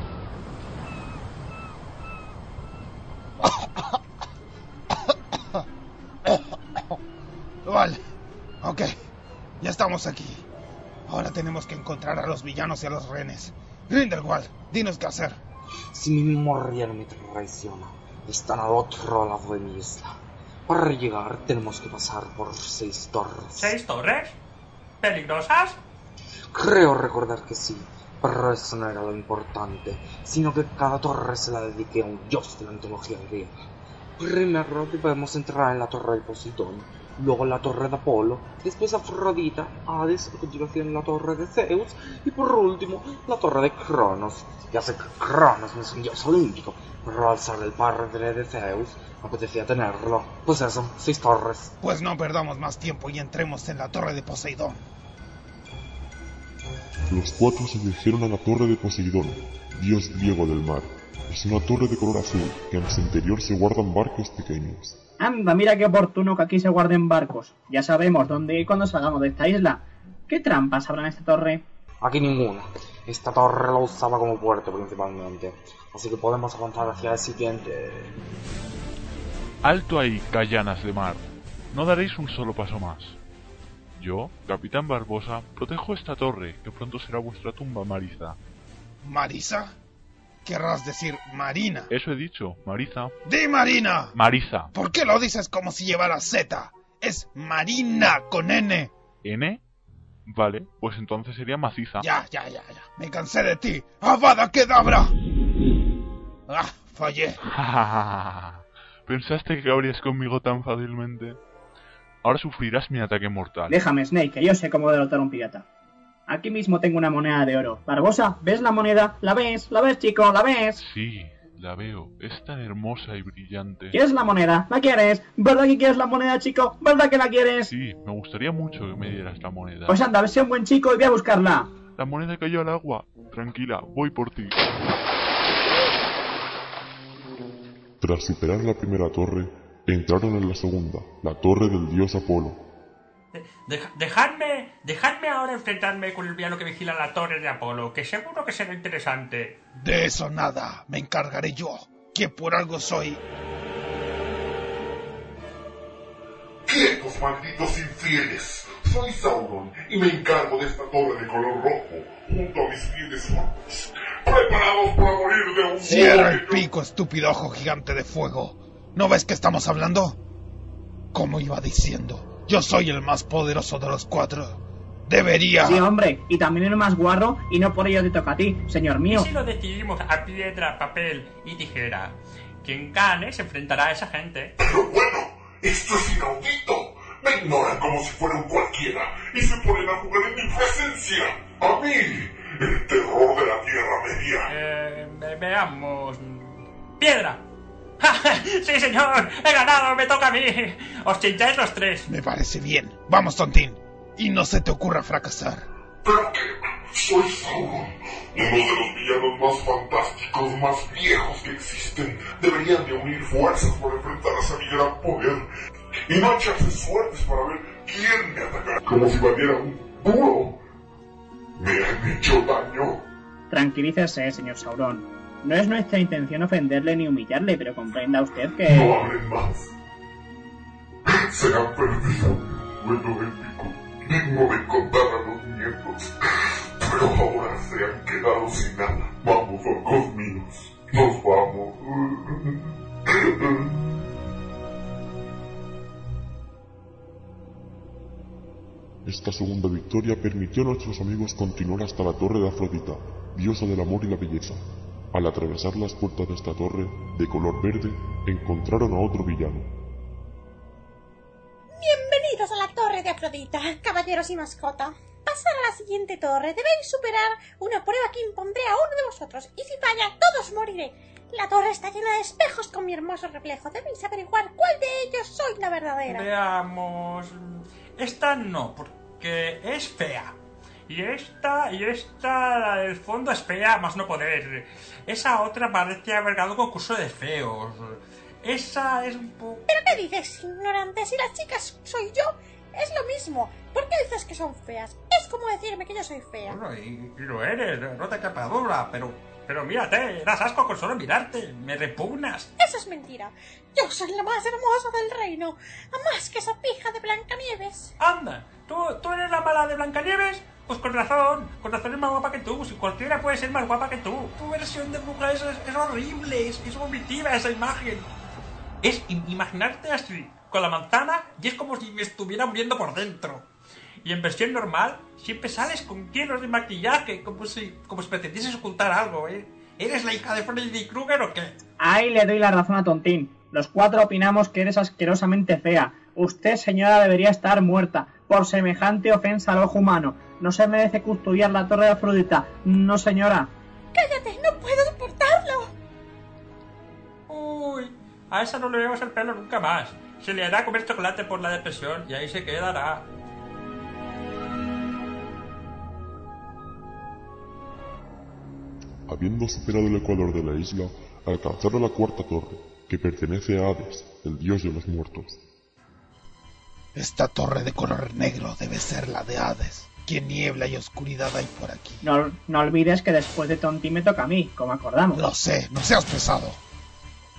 Vale. Ok. Ya estamos aquí. Ahora tenemos que encontrar a los villanos y a los rehenes. Grindelwald, dinos qué hacer. Si mi memoria no me traiciona, están al otro lado de mi isla. Para llegar tenemos que pasar por seis torres. ¿Seis torres? ¿Peligrosas? Creo recordar que sí, Pero eso no era lo importante, sino que cada torre se la dediqué a un dios de la mitología griega. Primero debemos entrar en la torre de Poseidón, luego la torre de Apolo, después Afrodita, Hades, a continuación la torre de Zeus y por último la torre de Cronos. Ya sé que Cronos no es un dios olímpico, pero al ser el padre de Zeus apetecía tenerlo. Pues eso, seis torres. Pues no perdamos más tiempo y entremos en la torre de Poseidón. Los cuatro se dirigieron a la torre de Poseidón, dios griego del mar. Es una torre de color azul que en su interior se guardan barcos pequeños. Anda, mira qué oportuno que aquí se guarden barcos. Ya sabemos dónde ir cuando salgamos de esta isla. ¿Qué trampas habrá en esta torre? Aquí ninguna. Esta torre la usaba como puerto principalmente. Así que podemos avanzar hacia el siguiente. Alto ahí, callanas de mar. No daréis un solo paso más. Yo, Capitán Barbosa, protejo esta torre, que pronto será vuestra tumba, Marisa. ¿Marisa? Querrás decir Marina. Eso he dicho, Marisa. ¡Di Marina! Marisa. ¿Por qué lo dices como si llevara Z? Es Marina con N. ¿N? Vale, pues entonces sería maciza. Ya, ya, ya, ya. Me cansé de ti. ¡Avada Kedavra! Ah, fallé. ¿Pensaste que habrías conmigo tan fácilmente? Ahora sufrirás mi ataque mortal. Déjame, Snake, que yo sé cómo derrotar a un pirata. Aquí mismo tengo una moneda de oro. Barbosa, ¿ves la moneda? ¿La ves? ¿La ves, chico? ¿La ves? Sí, la veo. Es tan hermosa y brillante. ¿Quieres la moneda? ¿La quieres? ¿Verdad que quieres la moneda, chico? ¿Verdad que la quieres? Sí, me gustaría mucho que me dieras la moneda. Pues anda, sé un buen chico y voy a buscarla. La moneda cayó al agua. Tranquila, voy por ti. Tras superar la primera torre, entraron en la segunda, la torre del dios Apolo. Deja- dejadme, dejadme ahora enfrentarme con el villano que vigila la torre de Apolo, que seguro que será interesante. De eso nada. Me encargaré yo. Que por algo soy. ¡Quietos, malditos infieles! Soy Sauron y me encargo de esta torre de color rojo, junto a mis fieles orcos, preparados para morir de un Cierra el pico, estúpido ojo gigante de fuego. ¿No ves que estamos hablando? Como iba diciendo, yo soy el más poderoso de los cuatro. Debería. Sí, hombre, y también el más guarro, y no por ello te toca a ti, señor ¿Y mío. si lo decidimos a piedra, papel y tijera? Quien gane se enfrentará a esa gente. ¡Esto es inaudito! Me ignoran como si fuera un cualquiera y se ponen a jugar en mi presencia. A mí, el terror de la Tierra Media. Eh, ve- veamos. ¡Piedra! ¡Sí, señor! ¡He ganado! ¡Me toca a mí! ¡Os chincháis los tres! Me parece bien. Vamos, tontín. Y no se te ocurra fracasar. Soy Sauron, uno de los villanos más fantásticos, más viejos que existen. Deberían de unir fuerzas para enfrentarse a mi gran poder y no echarse suertes para ver quién me atacará. Como si valiera un duro. Me han hecho daño. Tranquilícese, señor Sauron. No es nuestra intención ofenderle ni humillarle, pero comprenda usted que... No hablen más. Se han perdido un duelo épico, digno de contar a los nietos. Pero ahora se han quedado sin nada. Vamos, orcos míos. Nos vamos. Esta segunda victoria permitió a nuestros amigos continuar hasta la torre de Afrodita, diosa del amor y la belleza. Al atravesar las puertas de esta torre, de color verde, encontraron a otro villano, Bienvenidos a la torre de Afrodita, caballeros y mascota. Pasar a la siguiente torre debéis superar una prueba que impondré a uno de vosotros, y si falla, todos moriré. La torre está llena de espejos con mi hermoso reflejo. Debéis averiguar cuál de ellos soy la verdadera. Veamos. Esta no, porque es fea. Y esta, y esta, la del fondo es fea, más no poder. Esa otra parece haber ganado un concurso de feos. Esa es un poco. ¿Pero qué dices, ignorante? Si las chicas soy yo, es lo mismo. ¿Por qué dices que son feas? Es como decirme que yo soy fea. Bueno, y, y lo eres, no te quepa duda, pero. Pero mírate, das asco con solo mirarte, me repugnas. Eso es mentira. Yo soy la más hermosa del reino. A más que esa pija de Blancanieves. Anda, ¿tú, tú eres la mala de Blancanieves? Pues con razón, con razón es más guapa que tú, si cualquiera puede ser más guapa que tú. Tu versión de bruja es, es, horrible, es, es vomitiva esa imagen. Es im- imaginarte así, con la manzana, y es como si me estuviera muriendo por dentro. Y en versión normal, siempre sales con llenos de maquillaje, como si, como si pretendieses ocultar algo, ¿eh? ¿Eres la hija de Freddy Krueger o qué? Ahí le doy la razón a Tontín. Los cuatro opinamos que eres asquerosamente fea. Usted, señora, debería estar muerta por semejante ofensa al ojo humano. No se merece custodiar la torre de Afrodita. No, señora. ¡Cállate! ¡No puedo soportarlo! Uy, a esa no le vemos el pelo nunca más. Se le hará comer chocolate por la depresión y ahí se quedará. Habiendo superado el ecuador de la isla, alcanzaron la cuarta torre, que pertenece a Hades, el dios de los muertos. Esta torre de color negro debe ser la de Hades. ¿Qué niebla y oscuridad hay por aquí? No, no olvides que después de Tonti me toca a mí, como acordamos. Lo sé, no seas pesado.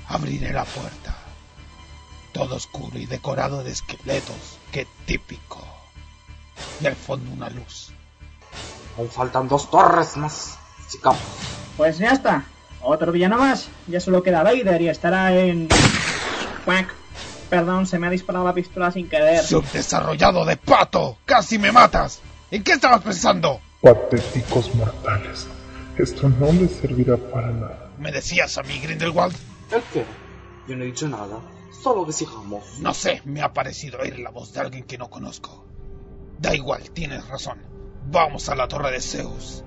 Abriré la puerta. Todo oscuro y decorado de esqueletos. Qué típico. Y al fondo una luz. Aún faltan dos torres más. Sigamos. Pues ya está. Otro villano más. Ya solo queda Vader y estará en... Quack. Perdón, se me ha disparado la pistola sin querer. Subdesarrollado de pato. Casi me matas. ¿En qué estabas pensando? Patéticos mortales. Esto no les servirá para nada. ¿Me decías a mí, Grindelwald? ¿El qué? Yo no he dicho nada. Solo que sigamos. No sé, me ha parecido oír la voz de alguien que no conozco. Da igual, tienes razón. Vamos a la torre de Zeus.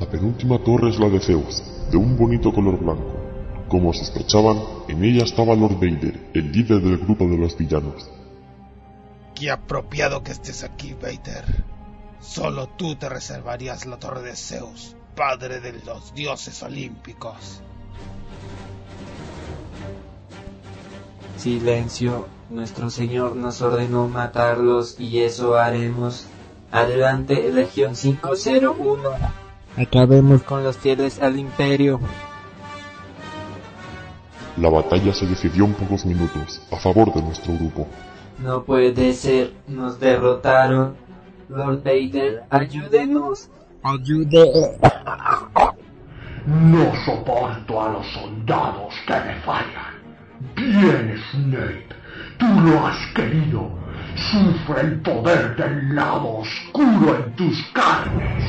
La penúltima torre es la de Zeus, de un bonito color blanco. Como sospechaban, en ella estaba Lord Vader, el líder del grupo de los villanos. Qué apropiado que estés aquí, Vader. Solo tú te reservarías la torre de Zeus, padre de los dioses olímpicos. Silencio. Nuestro Señor nos ordenó matarlos y eso haremos. Adelante, Legión 501. Acabemos con los fieles al imperio. La batalla se decidió en pocos minutos, a favor de nuestro grupo. No puede ser, nos derrotaron. Lord Vader, ayúdenos. Ayude. No soporto a los soldados que me fallan. Bien, Snape, tú lo has querido. Sufre el poder del lado oscuro en tus carnes.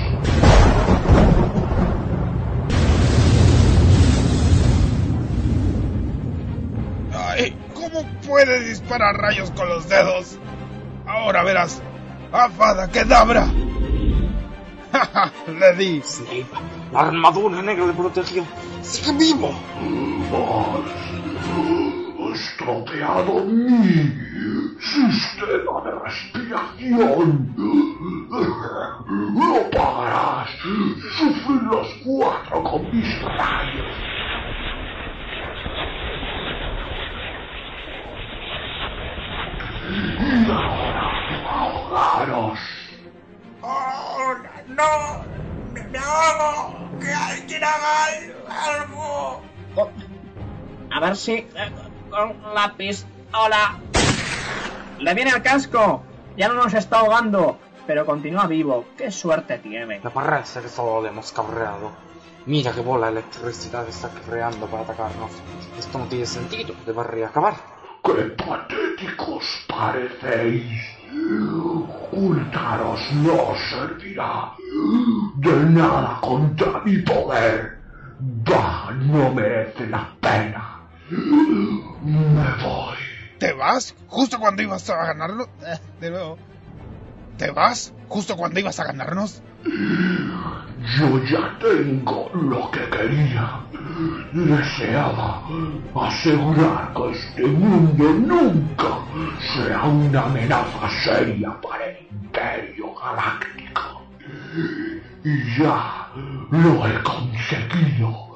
Puede disparar rayos con los dedos? Ahora verás. ¡Afada Kedabra! ¡Ja, Le di. Snape, la armadura negra le protegió. ¡Sigue vivo! Has tropeado mi sistema de respiración. Lo pagarás. Sufrir los cuatro con mis rayos. Y ahora ahogaros. ¡Oh, no! ¡Me, me ahogo! ¡Que alguien haga algo! A ver si... eh, con la pistola... ¡Le viene al casco! Ya no nos está ahogando, pero continúa vivo. ¡Qué suerte tiene! Me parece que solo le hemos cabreado. Mira qué bola de electricidad está creando para atacarnos. Esto no tiene sentido, debería acabar. ¡Qué patéticos parecéis! Ocultaros no servirá de nada contra mi poder. Bah, no merece la pena. Me voy. ¿Te vas? ¿Justo cuando ibas a ganarnos? Eh, de nuevo. ¿Te vas? ¿Justo cuando ibas a ganarnos? Yo ya tengo lo que quería. Deseaba asegurar que este mundo nunca será una amenaza seria para el Imperio Galáctico. Y ya lo he conseguido.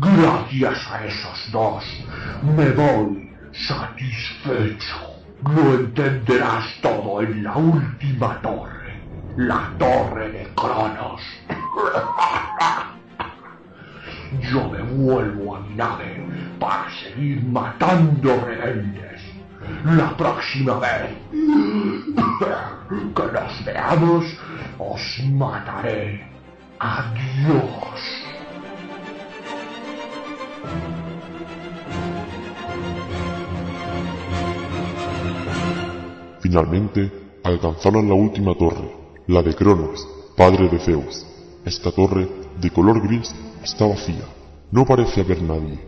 Gracias a esos dos me voy satisfecho. Lo entenderás todo en la última torre, la torre de Cronos. Yo me vuelvo a mi nave para seguir matando rebeldes. La próxima vez que nos veamos, os mataré. Adiós. Finalmente, alcanzaron la última torre, la de Cronos, padre de Zeus. Esta torre, de color gris, está vacía. No parece haber nadie.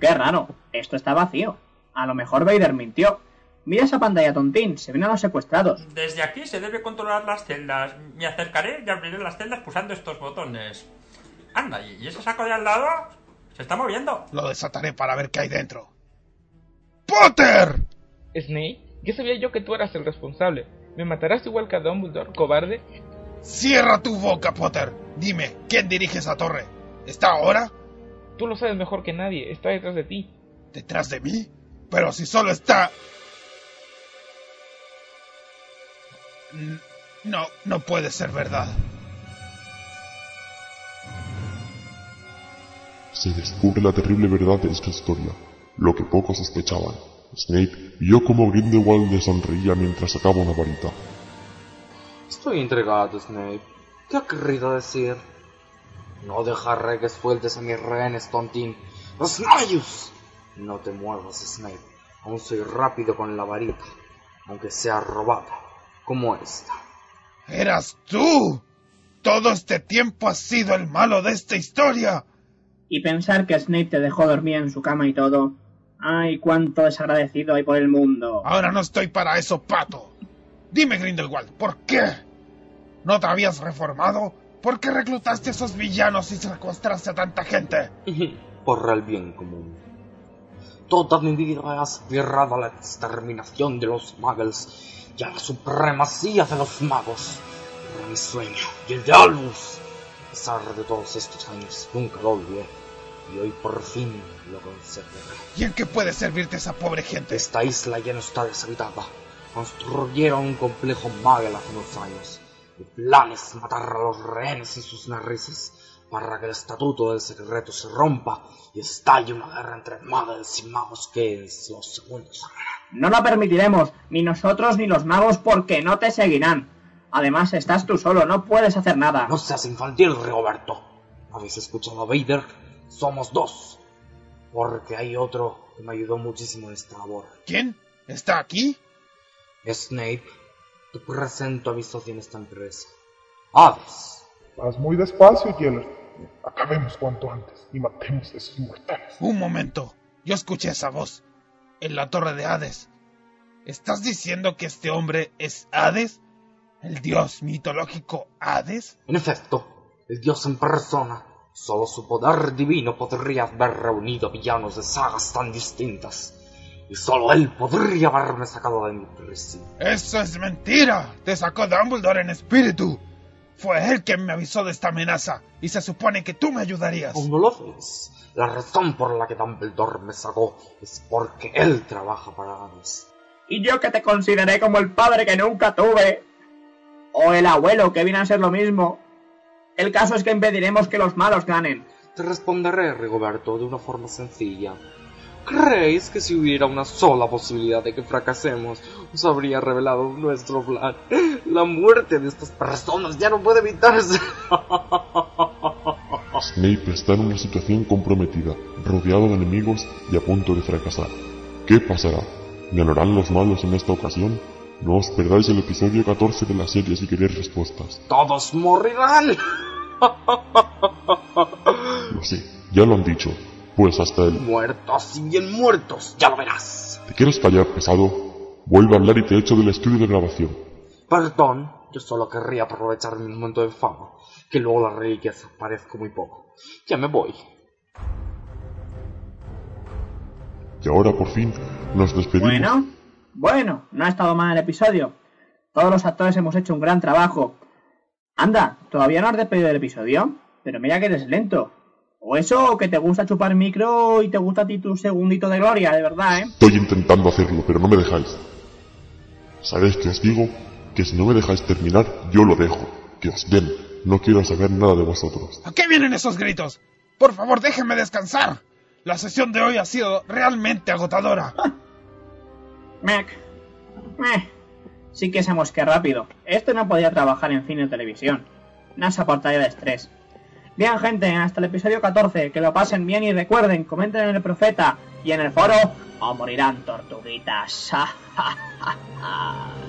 Qué raro, esto está vacío. A lo mejor Vader mintió. Mira esa pantalla, tontín, se ven a los secuestrados. Desde aquí se debe controlar las celdas. Me acercaré y abriré las celdas pulsando estos botones. Anda, ¿y ese saco de al lado? Se está moviendo. Lo desataré para ver qué hay dentro. ¡Potter! Snake, ya sabía yo que tú eras el responsable. ¿Me matarás igual que a Dumbledore, cobarde? Cierra tu boca, Potter. Dime, ¿quién dirige esa torre? ¿Está ahora? Tú lo sabes mejor que nadie. Está detrás de ti. ¿Detrás de mí? Pero si solo está... No, no puede ser verdad. Se descubre la terrible verdad de esta historia, lo que pocos sospechaban. Snape vio cómo Grindelwald le sonreía mientras sacaba una varita. Estoy intrigado, Snape. ¿Qué ha querido decir? No dejaré que sueltes a mis rehenes, tontín. ¡Snayus! No te muevas, Snape. Aún soy rápido con la varita, aunque sea robada, como esta. ¡Eras tú! Todo este tiempo has sido el malo de esta historia. Y pensar que Snape te dejó dormir en su cama y todo. Ay, cuánto desagradecido hay por el mundo. Ahora no estoy para eso, pato. Dime, Grindelwald, ¿por qué? ¿No te habías reformado? ¿Por qué reclutaste a esos villanos y secuestraste a tanta gente? Por el bien común. Toda mi vida he aspirado a la exterminación de los muggles y a la supremacía de los magos. Era mi sueño y el de Albus. A pesar de todos estos años, nunca lo olvidé. Y hoy por fin lo conseguiré. ¿Y en qué puede servirte esa pobre gente? Esta isla ya no está deshabitada. Construyeron un complejo Muggle hace unos años. Mi plan es matar a los rehenes en sus narices para que el estatuto del secreto se rompa y estalle una guerra entre Muggles y magos que es los segundos. No lo permitiremos, ni nosotros ni los magos, porque no te seguirán. Además, estás tú solo, no puedes hacer nada. No seas infantil, Rigoberto. ¿Habéis escuchado a Vader? Somos dos. Porque hay otro que me ayudó muchísimo en esta labor. ¿Quién? ¿Está aquí? Snape, te presento a mi socio en esta empresa. Hades. Vas muy despacio, Yeller. Acabemos cuanto antes y matemos a esos mortales. Un momento. Yo escuché esa voz. En la torre de Hades. ¿Estás diciendo que este hombre es Hades? ¿El dios mitológico Hades? En efecto, el dios en persona. Solo su poder divino podría haber reunido villanos de sagas tan distintas. Y solo él podría haberme sacado de mi prisión. ¡Eso es mentira! Te sacó Dumbledore en espíritu. Fue él quien me avisó de esta amenaza, y se supone que tú me ayudarías. ¿Aún no lo ves? La razón por la que Dumbledore me sacó es porque él trabaja para Hades. Y yo que te consideré como el padre que nunca tuve. O el abuelo, que viene a ser lo mismo. El caso es que impediremos que los malos ganen. Te responderé, Rigoberto, de una forma sencilla. ¿Creéis que si hubiera una sola posibilidad de que fracasemos, os habría revelado nuestro plan? La muerte de estas personas ya no puede evitarse. Snape está en una situación comprometida, rodeado de enemigos y a punto de fracasar. ¿Qué pasará? ¿Ganarán los malos en esta ocasión? No os perdáis el episodio 14 de la serie si queréis respuestas. ¡Todos morirán! Lo sé, ya lo han dicho. Pues hasta el... Muertos y bien muertos, ya lo verás. ¿Te quieres callar, pesado? Vuelve a hablar y te echo del estudio de grabación. Perdón, yo solo querría aprovechar mi momento de fama, que luego las reliquias parezco muy poco. Ya me voy. Y ahora por fin nos despedimos. Bueno, bueno, no ha estado mal el episodio. Todos los actores hemos hecho un gran trabajo. Anda, ¿todavía no has despedido el episodio? Pero mira que eres lento. O eso, o que te gusta chupar micro y te gusta a ti tu segundito de gloria, de verdad, ¿eh? Estoy intentando hacerlo, pero no me dejáis. ¿Sabéis que os digo? Que si no me dejáis terminar, yo lo dejo. Que os den. No quiero saber nada de vosotros. ¿A qué vienen esos gritos? Por favor, déjenme descansar. La sesión de hoy ha sido realmente agotadora. Mec. Meh. Sí que sabemos que rápido. Este no podía trabajar en cine o televisión. No se aportaría de estrés. Bien, gente, hasta el episodio 14. Que lo pasen bien y recuerden, comenten en el profeta y en el foro o morirán tortuguitas.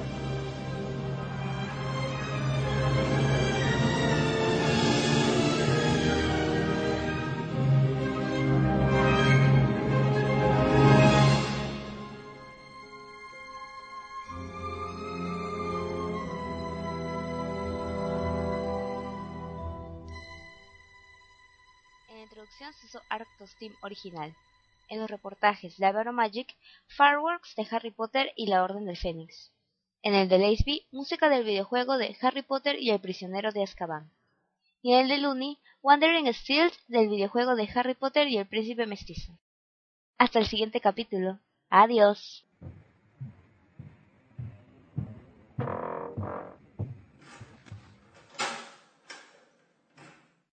Original. En los reportajes Live Magic, Fireworks de Harry Potter y la Orden del Fénix. En el de Laceby, música del videojuego de Harry Potter y el prisionero de Azkaban. Y en el de Looney, Wandering Steels del videojuego de Harry Potter y el príncipe mestizo. Hasta el siguiente capítulo. Adiós.